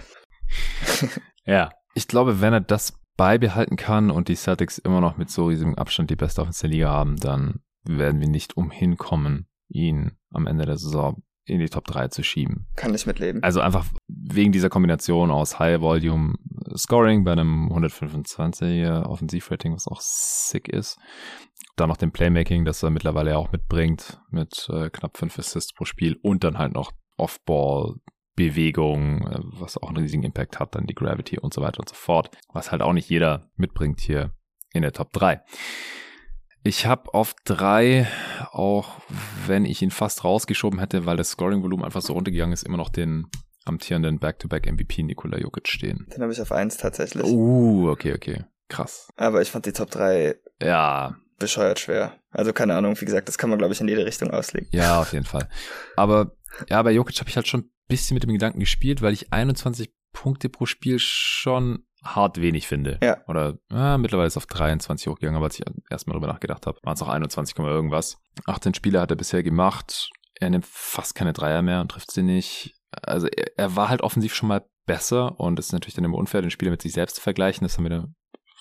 ja, ich glaube, wenn er das beibehalten kann und die Celtics immer noch mit so riesigem Abstand die beste Offense der Liga haben, dann werden wir nicht umhin kommen, ihn am Ende der Saison in die Top 3 zu schieben. Kann ich mitleben. Also einfach wegen dieser Kombination aus High Volume Scoring bei einem 125er Offensivrating, was auch sick ist. Dann noch dem Playmaking, das er mittlerweile auch mitbringt, mit äh, knapp 5 Assists pro Spiel und dann halt noch Off-Ball Bewegung, äh, was auch einen riesigen Impact hat, dann die Gravity und so weiter und so fort, was halt auch nicht jeder mitbringt hier in der Top 3. Ich habe auf drei, auch wenn ich ihn fast rausgeschoben hätte, weil das Scoring-Volumen einfach so runtergegangen ist, immer noch den amtierenden Back-to-Back-MVP Nikola Jokic stehen. Den habe ich auf eins tatsächlich. Uh, okay, okay. Krass. Aber ich fand die Top 3 ja. bescheuert schwer. Also keine Ahnung, wie gesagt, das kann man, glaube ich, in jede Richtung auslegen. Ja, auf jeden Fall. Aber ja, bei Jokic habe ich halt schon bisschen mit dem Gedanken gespielt, weil ich 21 Punkte pro Spiel schon hart wenig finde. Ja. Oder ja, mittlerweile ist es auf 23 hochgegangen, aber als ich erstmal drüber nachgedacht habe, waren es auch 21, irgendwas. 18 Spiele hat er bisher gemacht. Er nimmt fast keine Dreier mehr und trifft sie nicht. Also er, er war halt offensiv schon mal besser und es ist natürlich dann immer unfair, den Spieler mit sich selbst zu vergleichen. Das haben wir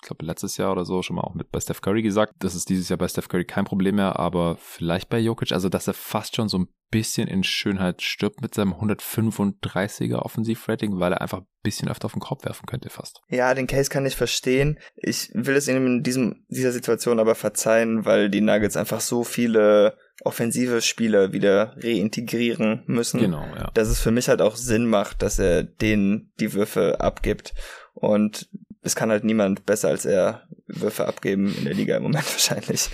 ich glaube, letztes Jahr oder so schon mal auch mit bei Steph Curry gesagt. Das ist dieses Jahr bei Steph Curry kein Problem mehr, aber vielleicht bei Jokic, also dass er fast schon so ein bisschen in Schönheit stirbt mit seinem 135er Offensivrating, weil er einfach ein bisschen öfter auf den Kopf werfen könnte fast. Ja, den Case kann ich verstehen. Ich will es ihm in diesem, dieser Situation aber verzeihen, weil die Nuggets einfach so viele offensive Spieler wieder reintegrieren müssen. Genau, ja. Dass es für mich halt auch Sinn macht, dass er denen die Würfe abgibt. Und es kann halt niemand besser als er Würfe abgeben in der Liga im Moment wahrscheinlich.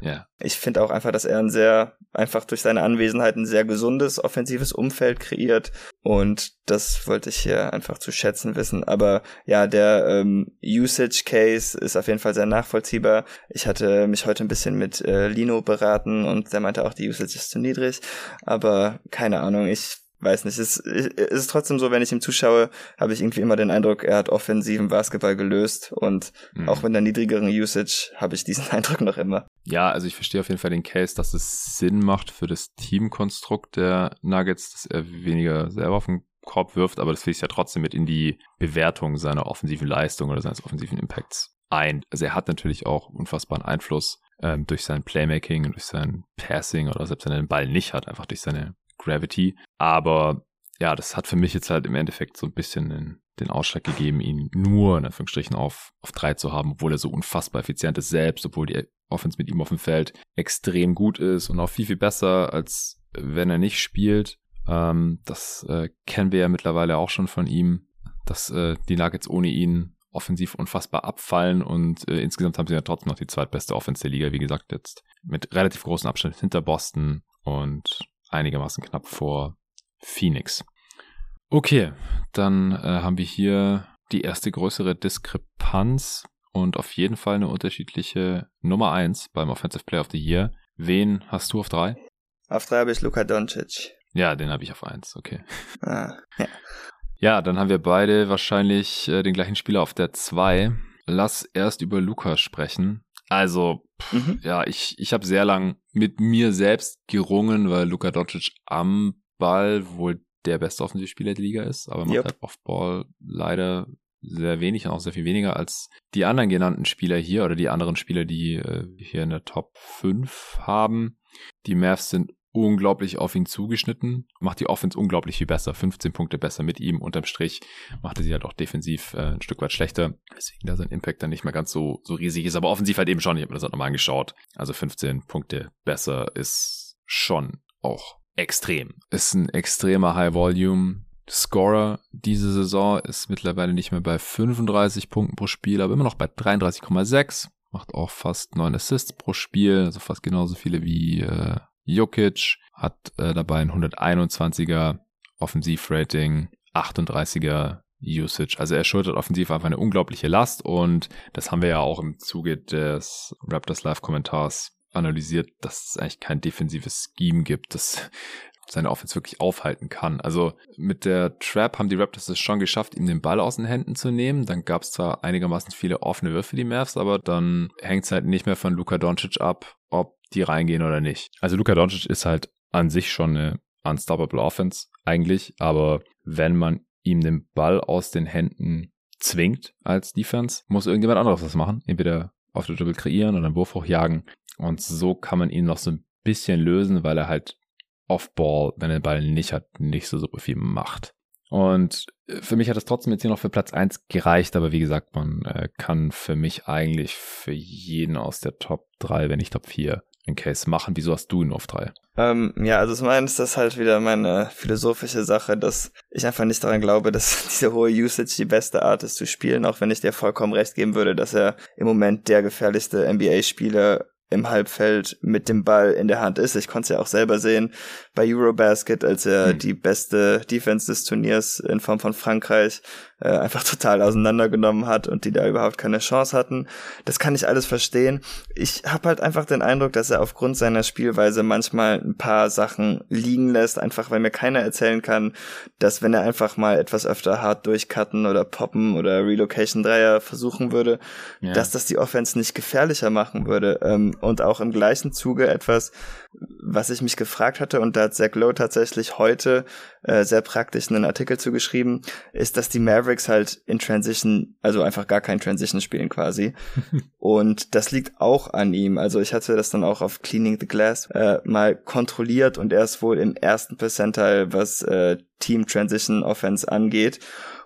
Ja. Ich finde auch einfach, dass er ein sehr, einfach durch seine Anwesenheit ein sehr gesundes, offensives Umfeld kreiert. Und das wollte ich hier einfach zu schätzen wissen. Aber ja, der ähm, Usage Case ist auf jeden Fall sehr nachvollziehbar. Ich hatte mich heute ein bisschen mit äh, Lino beraten und der meinte auch, die Usage ist zu niedrig. Aber keine Ahnung, ich weiß nicht, es, es ist trotzdem so, wenn ich ihm zuschaue, habe ich irgendwie immer den Eindruck, er hat offensiven Basketball gelöst und mhm. auch mit der niedrigeren Usage habe ich diesen Eindruck noch immer. Ja, also ich verstehe auf jeden Fall den Case, dass es Sinn macht für das Teamkonstrukt der Nuggets, dass er weniger selber auf den Korb wirft, aber das fließt ja trotzdem mit in die Bewertung seiner offensiven Leistung oder seines offensiven Impacts ein. Also er hat natürlich auch unfassbaren Einfluss ähm, durch sein Playmaking und durch sein Passing oder selbst wenn er den Ball nicht hat, einfach durch seine Gravity. Aber ja, das hat für mich jetzt halt im Endeffekt so ein bisschen den, den Ausschlag gegeben, ihn nur in Anführungsstrichen auf, auf drei zu haben, obwohl er so unfassbar effizient ist selbst, obwohl die Offense mit ihm auf dem Feld extrem gut ist und auch viel, viel besser, als wenn er nicht spielt. Ähm, das äh, kennen wir ja mittlerweile auch schon von ihm, dass äh, die Nuggets ohne ihn offensiv unfassbar abfallen und äh, insgesamt haben sie ja trotzdem noch die zweitbeste Offense der Liga, wie gesagt, jetzt mit relativ großen Abstand hinter Boston und einigermaßen knapp vor Phoenix. Okay, dann äh, haben wir hier die erste größere Diskrepanz und auf jeden Fall eine unterschiedliche Nummer 1 beim Offensive Player of the Year. Wen hast du auf 3? Auf 3 habe ich Luka Doncic. Ja, den habe ich auf 1, okay. Ah, ja. Ja, dann haben wir beide wahrscheinlich äh, den gleichen Spieler auf der 2. Lass erst über Luca sprechen. Also, mhm. ja, ich, ich habe sehr lang mit mir selbst gerungen, weil Luka Doncic am Ball wohl der beste Offensivspieler der Liga ist, aber macht yep. halt Off-Ball leider sehr wenig und auch sehr viel weniger als die anderen genannten Spieler hier oder die anderen Spieler, die äh, hier in der Top 5 haben. Die Mavs sind unglaublich auf ihn zugeschnitten, macht die Offense unglaublich viel besser, 15 Punkte besser mit ihm, unterm Strich. Machte sie halt auch defensiv äh, ein Stück weit schlechter, deswegen da sein Impact dann nicht mehr ganz so, so riesig ist, aber offensiv halt eben schon, ich habe mir das halt nochmal angeschaut, also 15 Punkte besser ist schon auch extrem. Ist ein extremer High Volume, Scorer diese Saison. Ist mittlerweile nicht mehr bei 35 Punkten pro Spiel, aber immer noch bei 33,6. Macht auch fast 9 Assists pro Spiel, also fast genauso viele wie äh, Jokic. Hat äh, dabei ein 121er Offensivrating, 38er Usage. Also er schultert offensiv einfach eine unglaubliche Last und das haben wir ja auch im Zuge des Raptors Live Kommentars analysiert, dass es eigentlich kein defensives Scheme gibt, das seine Offense wirklich aufhalten kann. Also mit der Trap haben die Raptors es schon geschafft, ihm den Ball aus den Händen zu nehmen. Dann gab es zwar einigermaßen viele offene Würfe, die Mavs, aber dann hängt es halt nicht mehr von Luka Doncic ab, ob die reingehen oder nicht. Also Luka Doncic ist halt an sich schon eine unstoppable Offense eigentlich, aber wenn man ihm den Ball aus den Händen zwingt als Defense, muss irgendjemand anderes was machen. Entweder auf der Dribble kreieren oder einen Wurf hochjagen. Und so kann man ihn noch so ein bisschen lösen, weil er halt Off-Ball, wenn er den Ball nicht hat, nicht so super viel macht. Und äh, für mich hat es trotzdem jetzt hier noch für Platz 1 gereicht, aber wie gesagt, man äh, kann für mich eigentlich für jeden aus der Top 3, wenn nicht Top 4, einen Case machen. Wieso hast du ihn auf 3? Ähm, ja, also zum einen ist das halt wieder meine philosophische Sache, dass ich einfach nicht daran glaube, dass diese hohe Usage die beste Art ist zu spielen, auch wenn ich dir vollkommen recht geben würde, dass er im Moment der gefährlichste NBA-Spieler im Halbfeld mit dem Ball in der Hand ist. Ich konnte es ja auch selber sehen bei Eurobasket, als er hm. die beste Defense des Turniers in Form von Frankreich äh, einfach total auseinandergenommen hat und die da überhaupt keine Chance hatten. Das kann ich alles verstehen. Ich habe halt einfach den Eindruck, dass er aufgrund seiner Spielweise manchmal ein paar Sachen liegen lässt, einfach weil mir keiner erzählen kann, dass wenn er einfach mal etwas öfter hart durchcutten oder poppen oder Relocation Dreier versuchen würde, ja. dass das die Offense nicht gefährlicher machen würde. Ähm, und auch im gleichen Zuge etwas, was ich mich gefragt hatte, und da hat Zach Lowe tatsächlich heute äh, sehr praktisch einen Artikel zugeschrieben, ist, dass die Mavericks halt in Transition, also einfach gar kein Transition spielen quasi. und das liegt auch an ihm. Also ich hatte das dann auch auf Cleaning the Glass äh, mal kontrolliert und er ist wohl im ersten Percentile, was äh, Team Transition Offense angeht.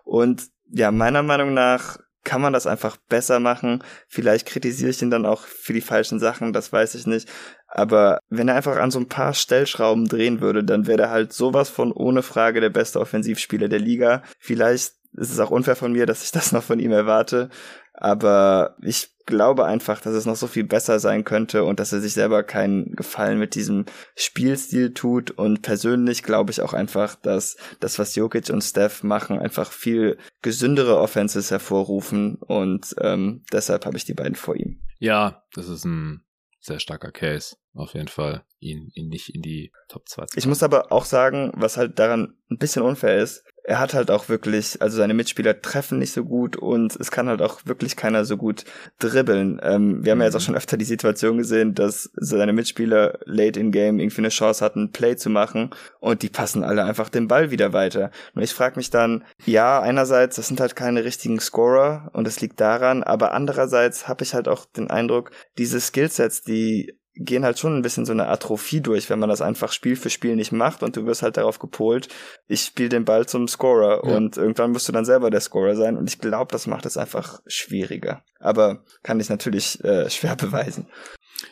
Und ja, meiner Meinung nach kann man das einfach besser machen. Vielleicht kritisiere ich ihn dann auch für die falschen Sachen, das weiß ich nicht. Aber wenn er einfach an so ein paar Stellschrauben drehen würde, dann wäre er halt sowas von ohne Frage der beste Offensivspieler der Liga. Vielleicht ist es auch unfair von mir, dass ich das noch von ihm erwarte. Aber ich glaube einfach, dass es noch so viel besser sein könnte und dass er sich selber keinen Gefallen mit diesem Spielstil tut. Und persönlich glaube ich auch einfach, dass das, was Jokic und Steph machen, einfach viel gesündere Offenses hervorrufen. Und ähm, deshalb habe ich die beiden vor ihm. Ja, das ist ein sehr starker Case. Auf jeden Fall, ihn, ihn nicht in die Top 2 zu Ich muss aber auch sagen, was halt daran ein bisschen unfair ist, er hat halt auch wirklich, also seine Mitspieler treffen nicht so gut und es kann halt auch wirklich keiner so gut dribbeln. Ähm, wir haben mhm. ja jetzt auch mhm. schon öfter die Situation gesehen, dass seine Mitspieler late in Game irgendwie eine Chance hatten, Play zu machen und die passen alle einfach den Ball wieder weiter. Und ich frage mich dann, ja, einerseits, das sind halt keine richtigen Scorer und es liegt daran, aber andererseits habe ich halt auch den Eindruck, diese Skillsets, die gehen halt schon ein bisschen so eine Atrophie durch, wenn man das einfach Spiel für Spiel nicht macht und du wirst halt darauf gepolt, ich spiele den Ball zum Scorer ja. und irgendwann musst du dann selber der Scorer sein und ich glaube, das macht es einfach schwieriger. Aber kann ich natürlich äh, schwer beweisen.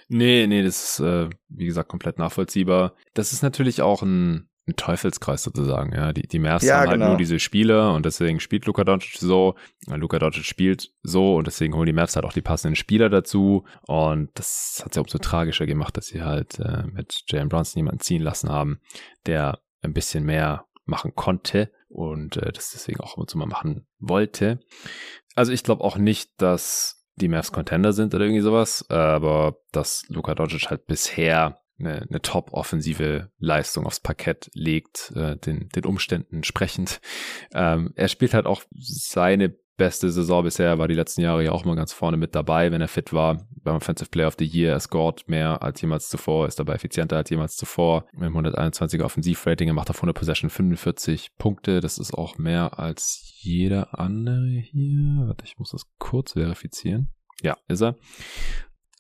Nee, nee, das ist, äh, wie gesagt, komplett nachvollziehbar. Das ist natürlich auch ein ein Teufelskreis sozusagen, ja. Die, die Mavs ja, haben halt genau. nur diese Spieler und deswegen spielt Luka Doncic so. Luka Doncic spielt so und deswegen holen die Mavs halt auch die passenden Spieler dazu. Und das hat es ja umso tragischer gemacht, dass sie halt äh, mit Jalen Bronson jemanden ziehen lassen haben, der ein bisschen mehr machen konnte und äh, das deswegen auch immer zu mal machen wollte. Also ich glaube auch nicht, dass die Mavs Contender sind oder irgendwie sowas, aber dass Luka Doncic halt bisher eine, eine top-offensive Leistung aufs Parkett legt, äh, den, den Umständen entsprechend. Ähm, er spielt halt auch seine beste Saison bisher, war die letzten Jahre ja auch mal ganz vorne mit dabei, wenn er fit war. Beim Offensive Player of the Year, er scored mehr als jemals zuvor, ist dabei effizienter als jemals zuvor. Mit dem 121er Offensivrating, er macht auf 100 Possession 45 Punkte, das ist auch mehr als jeder andere hier. Warte, ich muss das kurz verifizieren. Ja, ist er.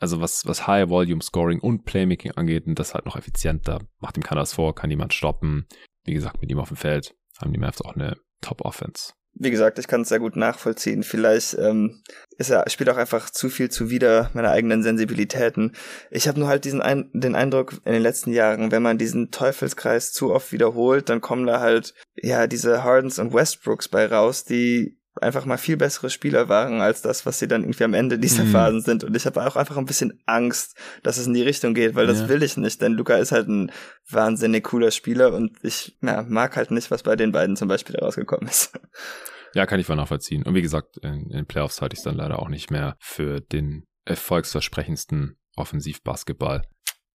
Also was, was High Volume Scoring und Playmaking angeht, und das halt noch effizienter. Macht ihm keiner das vor, kann niemand stoppen. Wie gesagt, mit ihm auf dem Feld haben die Mavs auch eine Top Offense wie gesagt, ich kann es sehr gut nachvollziehen. Vielleicht ähm, ist er spielt auch einfach zu viel zuwider meiner eigenen Sensibilitäten. Ich habe nur halt diesen ein, den Eindruck in den letzten Jahren, wenn man diesen Teufelskreis zu oft wiederholt, dann kommen da halt ja diese Hardens und Westbrooks bei raus, die einfach mal viel bessere Spieler waren als das, was sie dann irgendwie am Ende dieser mhm. Phasen sind. Und ich habe auch einfach ein bisschen Angst, dass es in die Richtung geht, weil das ja. will ich nicht, denn Luca ist halt ein wahnsinnig cooler Spieler und ich ja, mag halt nicht, was bei den beiden zum Beispiel rausgekommen ist. Ja, kann ich voll nachvollziehen. Und wie gesagt, in, in Playoffs halte ich es dann leider auch nicht mehr für den erfolgsversprechendsten Offensivbasketball.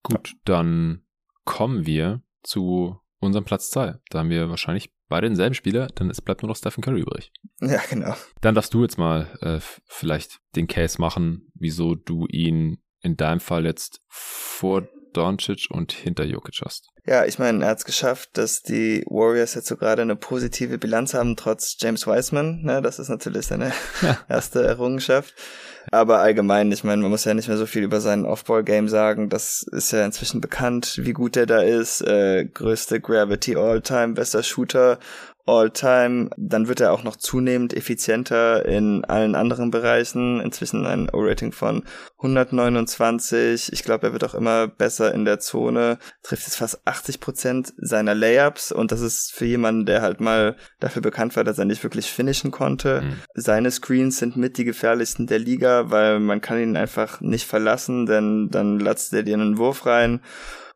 Gut, dann kommen wir zu unserem Platz 2. Da haben wir wahrscheinlich beide denselben Spieler, dann es bleibt nur noch Stephen Curry übrig. Ja, genau. Dann darfst du jetzt mal äh, vielleicht den Case machen, wieso du ihn in deinem Fall jetzt vor Doncic und hinter Jokic hast. Ja, ich meine, er hat es geschafft, dass die Warriors jetzt so gerade eine positive Bilanz haben, trotz James Wiseman. Ne, das ist natürlich seine erste Errungenschaft. Aber allgemein, ich meine, man muss ja nicht mehr so viel über seinen Off-Ball-Game sagen. Das ist ja inzwischen bekannt, wie gut er da ist. Äh, größte Gravity All-Time, bester Shooter All-Time. Dann wird er auch noch zunehmend effizienter in allen anderen Bereichen. Inzwischen ein O-Rating von 129. Ich glaube, er wird auch immer besser in der Zone. Trifft jetzt fast 80 Prozent seiner Layups. Und das ist für jemanden, der halt mal dafür bekannt war, dass er nicht wirklich finishen konnte. Mhm. Seine Screens sind mit die gefährlichsten der Liga, weil man kann ihn einfach nicht verlassen, denn dann latzt er dir einen Wurf rein.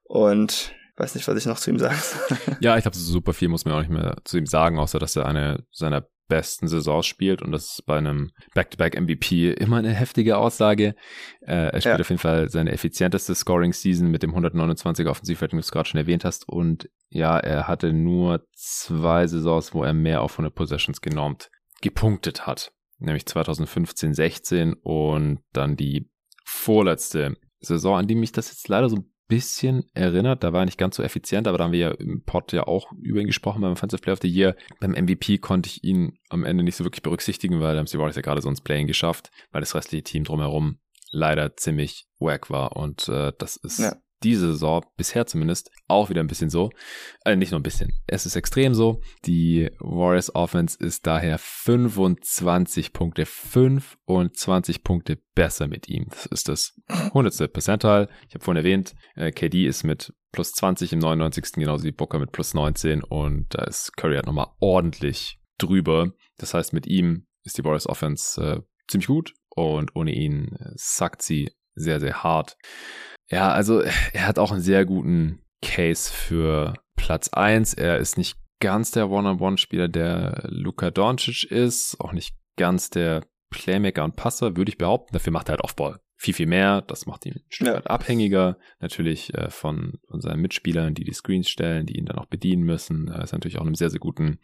Und weiß nicht, was ich noch zu ihm sagen soll. ja, ich glaube, super viel muss man auch nicht mehr zu ihm sagen, außer dass er eine seiner besten Saisons spielt und das ist bei einem Back-to-Back-MVP immer eine heftige Aussage. Äh, er spielt ja. auf jeden Fall seine effizienteste Scoring-Season mit dem 129er Offensivrating, wie du es gerade schon erwähnt hast und ja, er hatte nur zwei Saisons, wo er mehr auf 100 Possessions genormt gepunktet hat, nämlich 2015, 16 und dann die vorletzte Saison, an die mich das jetzt leider so ein bisschen erinnert. Da war er nicht ganz so effizient, aber da haben wir ja im Pod ja auch über ihn gesprochen beim Offensive Player of the Year. Beim MVP konnte ich ihn am Ende nicht so wirklich berücksichtigen, weil da haben sie Warriors ja gerade so ins Playing geschafft, weil das restliche Team drumherum leider ziemlich wack war und äh, das ist ja diese Saison, bisher zumindest, auch wieder ein bisschen so. Äh, nicht nur ein bisschen. Es ist extrem so. Die Warriors Offense ist daher 25 Punkte, 25 Punkte besser mit ihm. Das ist das 100. Percentile. Ich habe vorhin erwähnt, äh, KD ist mit plus 20 im 99. genauso wie Booker mit plus 19 und da ist Curry halt nochmal ordentlich drüber. Das heißt, mit ihm ist die Warriors Offense äh, ziemlich gut und ohne ihn äh, sackt sie sehr, sehr hart. Ja, also er hat auch einen sehr guten Case für Platz 1. Er ist nicht ganz der One-on-One-Spieler, der Luka Doncic ist, auch nicht ganz der Playmaker und Passer, würde ich behaupten. Dafür macht er halt Offball viel, viel mehr. Das macht ihn ein Stück ja. weit abhängiger, natürlich äh, von, von seinen Mitspielern, die die Screens stellen, die ihn dann auch bedienen müssen. Er ist natürlich auch in einem sehr, sehr guten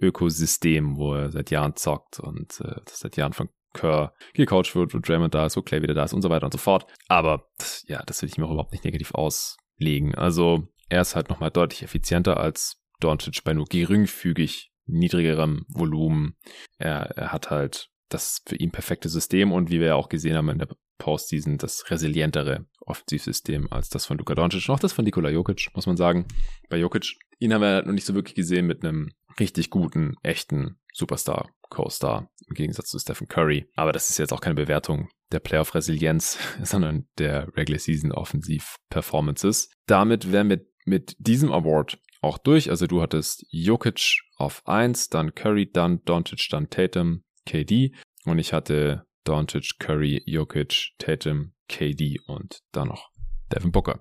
Ökosystem, wo er seit Jahren zockt und äh, das seit Jahren von Kerr gecoacht wird, wo Draymond da ist, wo Clay wieder da ist und so weiter und so fort. Aber ja, das will ich mir auch überhaupt nicht negativ auslegen. Also er ist halt nochmal deutlich effizienter als Doncic bei nur geringfügig niedrigerem Volumen. Er, er hat halt das für ihn perfekte System und wie wir ja auch gesehen haben in der Postseason, das resilientere Offensivsystem als das von Luka Doncic auch das von Nikola Jokic, muss man sagen. Bei Jokic, ihn haben wir noch nicht so wirklich gesehen mit einem richtig guten, echten Superstar Co-Star im Gegensatz zu Stephen Curry. Aber das ist jetzt auch keine Bewertung der Playoff-Resilienz, sondern der Regular Season Offensiv-Performances. Damit wären wir mit diesem Award auch durch. Also du hattest Jokic auf 1, dann Curry, dann Doncic, dann Tatum, KD. Und ich hatte Doncic, Curry, Jokic, Tatum, KD und dann noch Devin Booker.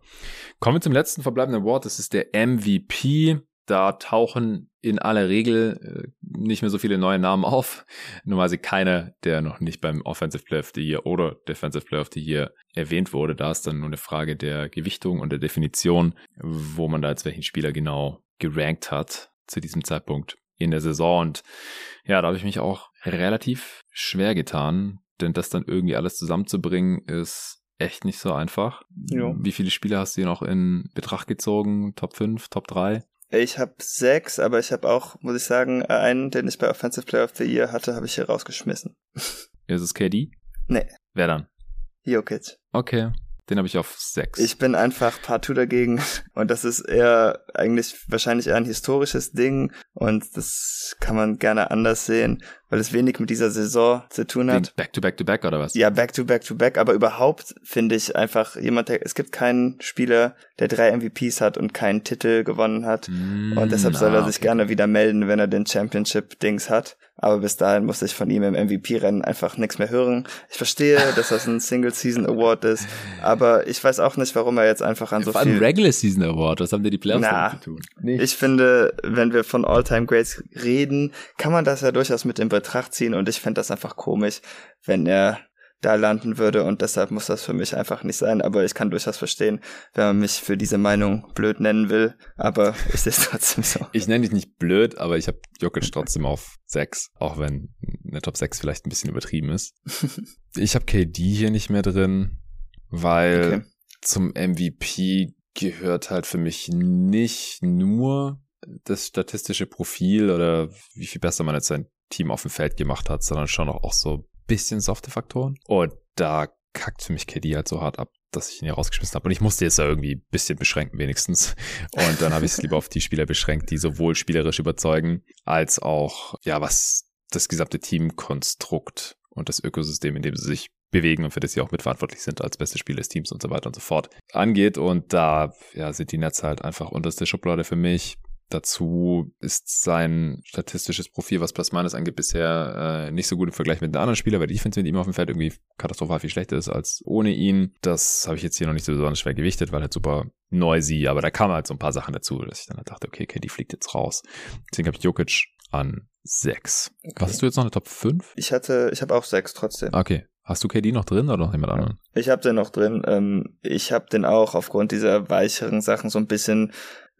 Kommen wir zum letzten verbleibenden Award. Das ist der MVP. Da tauchen in aller Regel äh, nicht mehr so viele neue Namen auf. Normalerweise keiner, der noch nicht beim Offensive Player of the Year oder Defensive Player of the Year erwähnt wurde. Da ist dann nur eine Frage der Gewichtung und der Definition, wo man da jetzt welchen Spieler genau gerankt hat zu diesem Zeitpunkt in der Saison. Und ja, da habe ich mich auch relativ schwer getan, denn das dann irgendwie alles zusammenzubringen ist echt nicht so einfach. Jo. Wie viele Spiele hast du hier noch in Betracht gezogen? Top 5, Top 3? Ich habe sechs, aber ich habe auch, muss ich sagen, einen, den ich bei Offensive Player of the Year hatte, habe ich hier rausgeschmissen. Ist es KD? Nee. Wer dann? Jokic. Okay. Den habe ich auf sechs. Ich bin einfach partout dagegen. Und das ist eher eigentlich wahrscheinlich eher ein historisches Ding. Und das kann man gerne anders sehen, weil es wenig mit dieser Saison zu tun hat. Back to back to back oder was? Ja, back to back to back. Aber überhaupt finde ich einfach jemand, der, es gibt keinen Spieler, der drei MVPs hat und keinen Titel gewonnen hat. Mm, und deshalb soll er sich okay. gerne wieder melden, wenn er den Championship-Dings hat. Aber bis dahin musste ich von ihm im MVP-Rennen einfach nichts mehr hören. Ich verstehe, dass das ein Single-Season-Award ist, aber ich weiß auch nicht, warum er jetzt einfach an so Vor viel... Regular-Season-Award, was haben dir die Playoffs Na, zu tun? Nicht. Ich finde, wenn wir von All-Time-Greats reden, kann man das ja durchaus mit in Betracht ziehen und ich fände das einfach komisch, wenn er da landen würde und deshalb muss das für mich einfach nicht sein. Aber ich kann durchaus verstehen, wenn man mich für diese Meinung blöd nennen will, aber ist es trotzdem so. Ich nenne dich nicht blöd, aber ich habe Jokic trotzdem auf 6, auch wenn eine Top 6 vielleicht ein bisschen übertrieben ist. ich habe KD hier nicht mehr drin, weil okay. zum MVP gehört halt für mich nicht nur das statistische Profil oder wie viel besser man jetzt sein Team auf dem Feld gemacht hat, sondern schon auch, auch so bisschen softe Faktoren. Und da kackt für mich KD halt so hart ab, dass ich ihn hier rausgeschmissen habe. Und ich musste jetzt ja irgendwie ein bisschen beschränken wenigstens. Und dann habe ich es lieber auf die Spieler beschränkt, die sowohl spielerisch überzeugen, als auch, ja, was das gesamte Teamkonstrukt und das Ökosystem, in dem sie sich bewegen und für das sie auch mitverantwortlich sind als beste Spieler des Teams und so weiter und so fort angeht. Und da ja, sind die Netze halt einfach unterste Schublade für mich. Dazu ist sein statistisches Profil, was Plus Minus angeht, bisher äh, nicht so gut im Vergleich mit den anderen Spielern, weil die Defense mit ihm auf dem Feld irgendwie katastrophal viel schlechter ist als ohne ihn. Das habe ich jetzt hier noch nicht so besonders schwer gewichtet, weil halt super noisy, aber da kamen halt so ein paar Sachen dazu, dass ich dann halt dachte, okay, okay, die fliegt jetzt raus. Deswegen habe ich Jokic an 6. Okay. Was hast du jetzt noch eine Top 5? Ich hatte, ich habe auch 6 trotzdem. Okay. Hast du KD noch drin oder noch jemand anderen? Ich habe den noch drin. Ähm, ich habe den auch aufgrund dieser weicheren Sachen so ein bisschen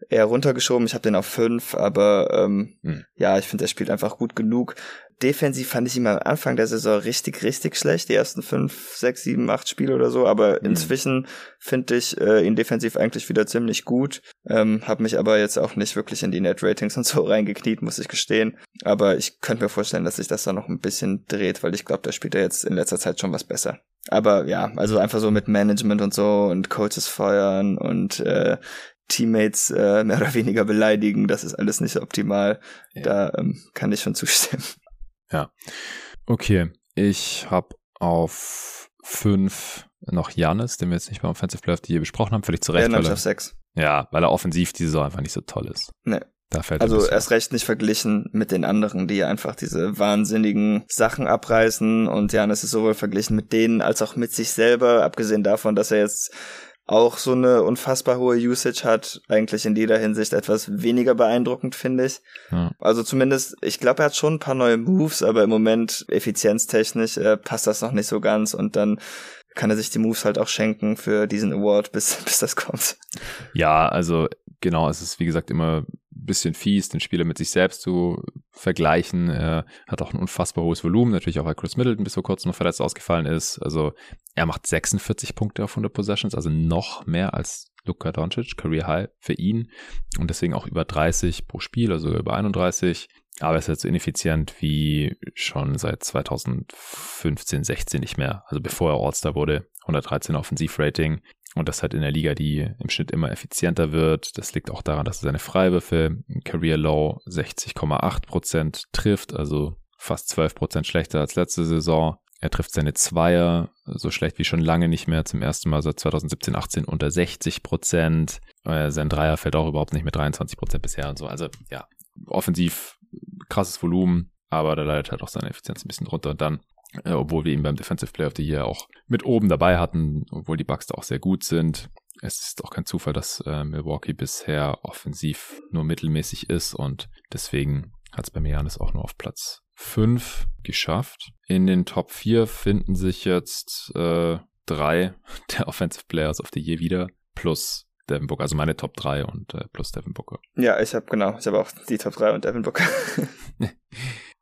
eher runtergeschoben. Ich habe den auf fünf, aber ähm, hm. ja, ich finde, er spielt einfach gut genug. Defensiv fand ich ihn am Anfang der Saison richtig, richtig schlecht, die ersten fünf, sechs, sieben, acht Spiele oder so, aber hm. inzwischen finde ich äh, ihn defensiv eigentlich wieder ziemlich gut. Ähm, habe mich aber jetzt auch nicht wirklich in die Net-Ratings und so reingekniet, muss ich gestehen. Aber ich könnte mir vorstellen, dass sich das da noch ein bisschen dreht, weil ich glaube, da spielt er jetzt in letzter Zeit schon was besser. Aber ja, also einfach so mit Management und so und Coaches feuern und äh, Teammates äh, mehr oder weniger beleidigen, das ist alles nicht optimal. Ja. Da ähm, kann ich schon zustimmen. Ja. Okay, ich habe auf fünf noch Janis, den wir jetzt nicht beim Offensive Player of the Year besprochen haben, völlig zu Recht. Ja, auf sechs. Ja, weil er offensiv diese Saison einfach nicht so toll ist. Nee. Da fällt also erst recht nicht verglichen mit den anderen, die einfach diese wahnsinnigen Sachen abreißen und Janis ist sowohl verglichen mit denen als auch mit sich selber, abgesehen davon, dass er jetzt auch so eine unfassbar hohe Usage hat, eigentlich in jeder Hinsicht etwas weniger beeindruckend, finde ich. Ja. Also zumindest, ich glaube, er hat schon ein paar neue Moves, aber im Moment effizienztechnisch äh, passt das noch nicht so ganz und dann kann er sich die Moves halt auch schenken für diesen Award, bis, bis das kommt. Ja, also genau, es ist wie gesagt immer bisschen fies, den Spieler mit sich selbst zu vergleichen. Er hat auch ein unfassbar hohes Volumen, natürlich auch weil Chris Middleton bis vor kurzem noch verletzt ausgefallen ist. Also er macht 46 Punkte auf 100 Possessions, also noch mehr als Luka Doncic, Career High für ihn und deswegen auch über 30 pro Spiel, also über 31. Aber er ist jetzt so ineffizient wie schon seit 2015, 16 nicht mehr. Also bevor er All-Star wurde, 113 Offensivrating. Und das halt in der Liga, die im Schnitt immer effizienter wird. Das liegt auch daran, dass er seine Freiwürfe Career Low 60,8 Prozent trifft, also fast 12 Prozent schlechter als letzte Saison. Er trifft seine Zweier so schlecht wie schon lange nicht mehr. Zum ersten Mal seit 2017, 18 unter 60 Prozent. Äh, sein Dreier fällt auch überhaupt nicht mit 23 Prozent bisher und so. Also ja, offensiv krasses Volumen, aber da leidet halt auch seine Effizienz ein bisschen drunter. Und dann äh, obwohl wir ihn beim Defensive Player of the Year auch mit oben dabei hatten, obwohl die Bucks da auch sehr gut sind. Es ist auch kein Zufall, dass äh, Milwaukee bisher offensiv nur mittelmäßig ist und deswegen hat es bei mir Janis auch nur auf Platz 5 geschafft. In den Top 4 finden sich jetzt äh, drei der Offensive Players of the Year wieder, plus Devin Booker, also meine Top 3 und äh, plus Devin Booker. Ja, ich habe genau, ich habe auch die Top 3 und Devin Booker.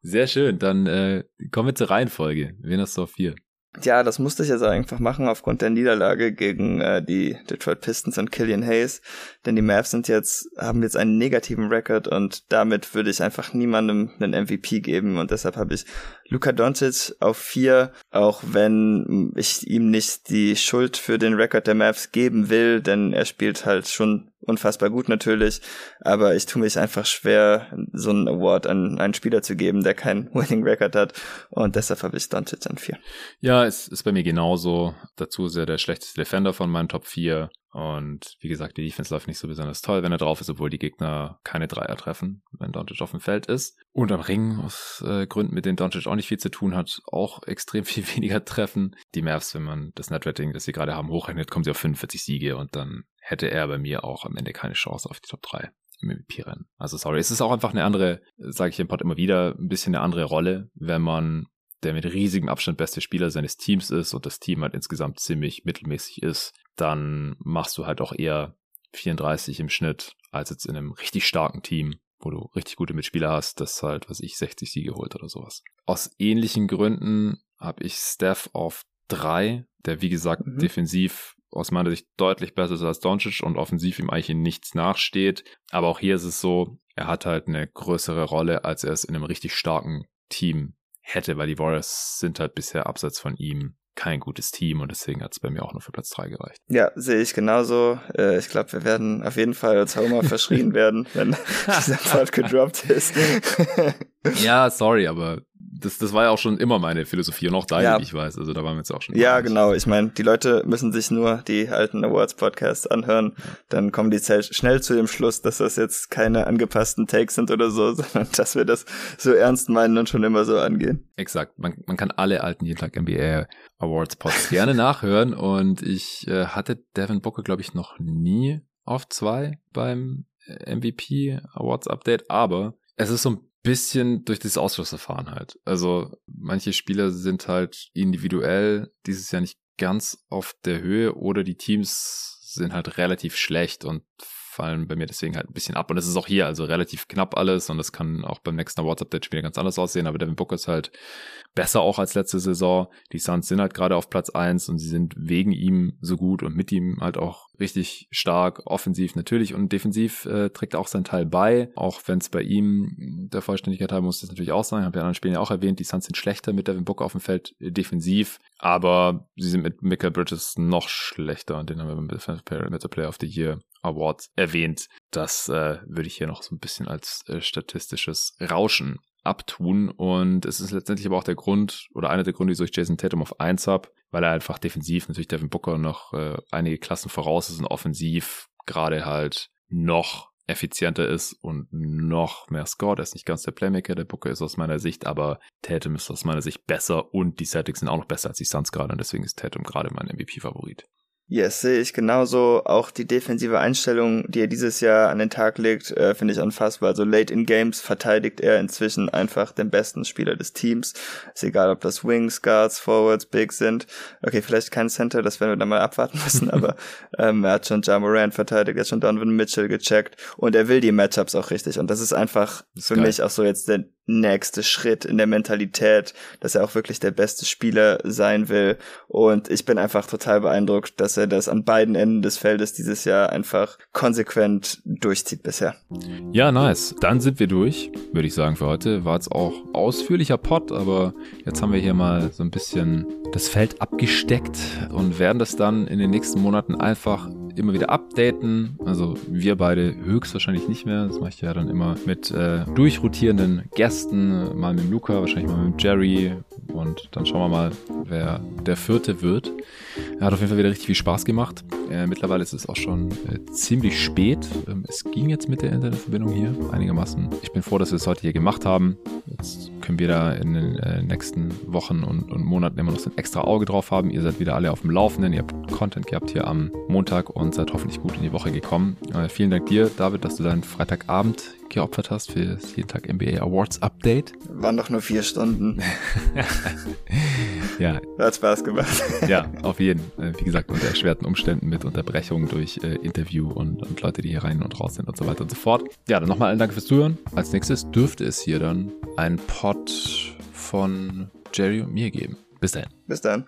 Sehr schön, dann äh, kommen wir zur Reihenfolge. Wen hast du auf 4? Ja, das musste ich jetzt einfach machen aufgrund der Niederlage gegen äh, die Detroit Pistons und Killian Hayes, denn die Mavs sind jetzt haben jetzt einen negativen Rekord und damit würde ich einfach niemandem einen MVP geben und deshalb habe ich Luka Doncic auf vier, auch wenn ich ihm nicht die Schuld für den Rekord der Mavs geben will, denn er spielt halt schon unfassbar gut natürlich, aber ich tue mich einfach schwer, so einen Award an einen Spieler zu geben, der keinen Winning Record hat und deshalb habe ich Doncic an vier. Ja, es ist bei mir genauso. Dazu ist er der schlechteste Defender von meinen Top 4 und wie gesagt, die Defense läuft nicht so besonders toll, wenn er drauf ist, obwohl die Gegner keine Dreier treffen, wenn Doncic auf dem Feld ist. Und am Ring, aus äh, Gründen, mit denen Doncic auch nicht viel zu tun hat, auch extrem viel weniger treffen. Die Mavs, wenn man das Netrating, das sie gerade haben, hochrechnet, kommen sie auf 45 Siege und dann hätte er bei mir auch am Ende keine Chance auf die Top 3 im MVP-Rennen. Also sorry, es ist auch einfach eine andere, sage ich im Pod immer wieder, ein bisschen eine andere Rolle, wenn man der mit riesigem Abstand beste Spieler seines Teams ist und das Team halt insgesamt ziemlich mittelmäßig ist, dann machst du halt auch eher 34 im Schnitt, als jetzt in einem richtig starken Team, wo du richtig gute Mitspieler hast, das halt, was ich, 60 Siege holt oder sowas. Aus ähnlichen Gründen habe ich Steph auf drei, der wie gesagt mhm. defensiv aus meiner Sicht deutlich besser ist als Doncic und offensiv ihm eigentlich in nichts nachsteht. Aber auch hier ist es so, er hat halt eine größere Rolle, als er es in einem richtig starken Team hätte, weil die Warriors sind halt bisher abseits von ihm kein gutes Team und deswegen hat es bei mir auch nur für Platz 3 gereicht. Ja, sehe ich genauso. Äh, ich glaube, wir werden auf jeden Fall als Homer verschrien werden, wenn dieser Part gedroppt ist. Ja, sorry, aber das, das war ja auch schon immer meine Philosophie und auch deine, ja. wie ich weiß. Also da waren wir jetzt auch schon. Ja, genau. Ich meine, die Leute müssen sich nur die alten Awards-Podcasts anhören. Dann kommen die schnell zu dem Schluss, dass das jetzt keine angepassten Takes sind oder so, sondern dass wir das so ernst meinen und schon immer so angehen. Exakt. Man, man kann alle alten jeden Tag NBA Awards Pods gerne nachhören und ich äh, hatte Devin Booker, glaube ich, noch nie auf zwei beim äh, MVP Awards Update, aber es ist so ein bisschen durch das Ausschlussverfahren halt. Also manche Spieler sind halt individuell dieses Jahr nicht ganz auf der Höhe oder die Teams sind halt relativ schlecht und fallen bei mir deswegen halt ein bisschen ab. Und es ist auch hier also relativ knapp alles und das kann auch beim nächsten Awards Update wieder ganz anders aussehen. Aber Devin Booker ist halt besser auch als letzte Saison. Die Suns sind halt gerade auf Platz eins und sie sind wegen ihm so gut und mit ihm halt auch richtig stark, offensiv natürlich und defensiv äh, trägt er auch seinen Teil bei. Auch wenn es bei ihm der Vollständigkeit haben muss das natürlich auch sein. Ich habe ja in anderen Spielen ja auch erwähnt, die Suns sind schlechter mit Devin Booker auf dem Feld äh, defensiv, aber sie sind mit Michael Bridges noch schlechter und den haben wir mit der Player of the Year Award erwähnt. Das äh, würde ich hier noch so ein bisschen als äh, statistisches Rauschen abtun. Und es ist letztendlich aber auch der Grund oder einer der Gründe, wieso ich Jason Tatum auf 1 habe, weil er einfach defensiv natürlich Devin Booker noch äh, einige Klassen voraus ist und offensiv gerade halt noch effizienter ist und noch mehr scored. Er ist nicht ganz der Playmaker, der Booker ist aus meiner Sicht, aber Tatum ist aus meiner Sicht besser und die Celtics sind auch noch besser als die Suns gerade und deswegen ist Tatum gerade mein MVP-Favorit. Yes, sehe ich genauso. Auch die defensive Einstellung, die er dieses Jahr an den Tag legt, äh, finde ich unfassbar. Also late in Games verteidigt er inzwischen einfach den besten Spieler des Teams. Ist egal, ob das Wings, Guards, Forwards, Big sind. Okay, vielleicht kein Center, das werden wir dann mal abwarten müssen, aber ähm, er hat schon Ja Moran verteidigt, er hat schon Donovan Mitchell gecheckt und er will die Matchups auch richtig. Und das ist einfach das für geil. mich auch so jetzt der nächste Schritt in der Mentalität, dass er auch wirklich der beste Spieler sein will. Und ich bin einfach total beeindruckt, dass er das an beiden Enden des Feldes dieses Jahr einfach konsequent durchzieht bisher. Ja, nice. Dann sind wir durch, würde ich sagen, für heute. War jetzt auch ausführlicher Pod, aber jetzt haben wir hier mal so ein bisschen das Feld abgesteckt und werden das dann in den nächsten Monaten einfach immer wieder updaten. Also wir beide höchstwahrscheinlich nicht mehr. Das mache ich ja dann immer mit äh, durchrotierenden Gästen. Mal mit Luca, wahrscheinlich mal mit Jerry. Und dann schauen wir mal, wer der vierte wird. Er hat auf jeden Fall wieder richtig viel Spaß gemacht. Äh, mittlerweile ist es auch schon äh, ziemlich spät. Ähm, es ging jetzt mit der Internetverbindung hier einigermaßen. Ich bin froh, dass wir es heute hier gemacht haben. Jetzt können wir da in den äh, nächsten Wochen und, und Monaten immer noch so ein extra Auge drauf haben. Ihr seid wieder alle auf dem Laufenden. Ihr habt Content gehabt hier am Montag und seid hoffentlich gut in die Woche gekommen. Äh, vielen Dank dir, David, dass du deinen Freitagabend geopfert hast für das jeden Tag NBA Awards Update. Waren doch nur vier Stunden. ja. Hat Spaß gemacht. ja, auf jeden. Äh, wie gesagt, unter erschwerten Umständen mit Unterbrechungen durch äh, Interview und, und Leute, die hier rein und raus sind und so weiter und so fort. Ja, dann nochmal allen Dank fürs Zuhören. Als nächstes dürfte es hier dann ein Pod von Jerry und mir geben. Bis dahin. Bis dann.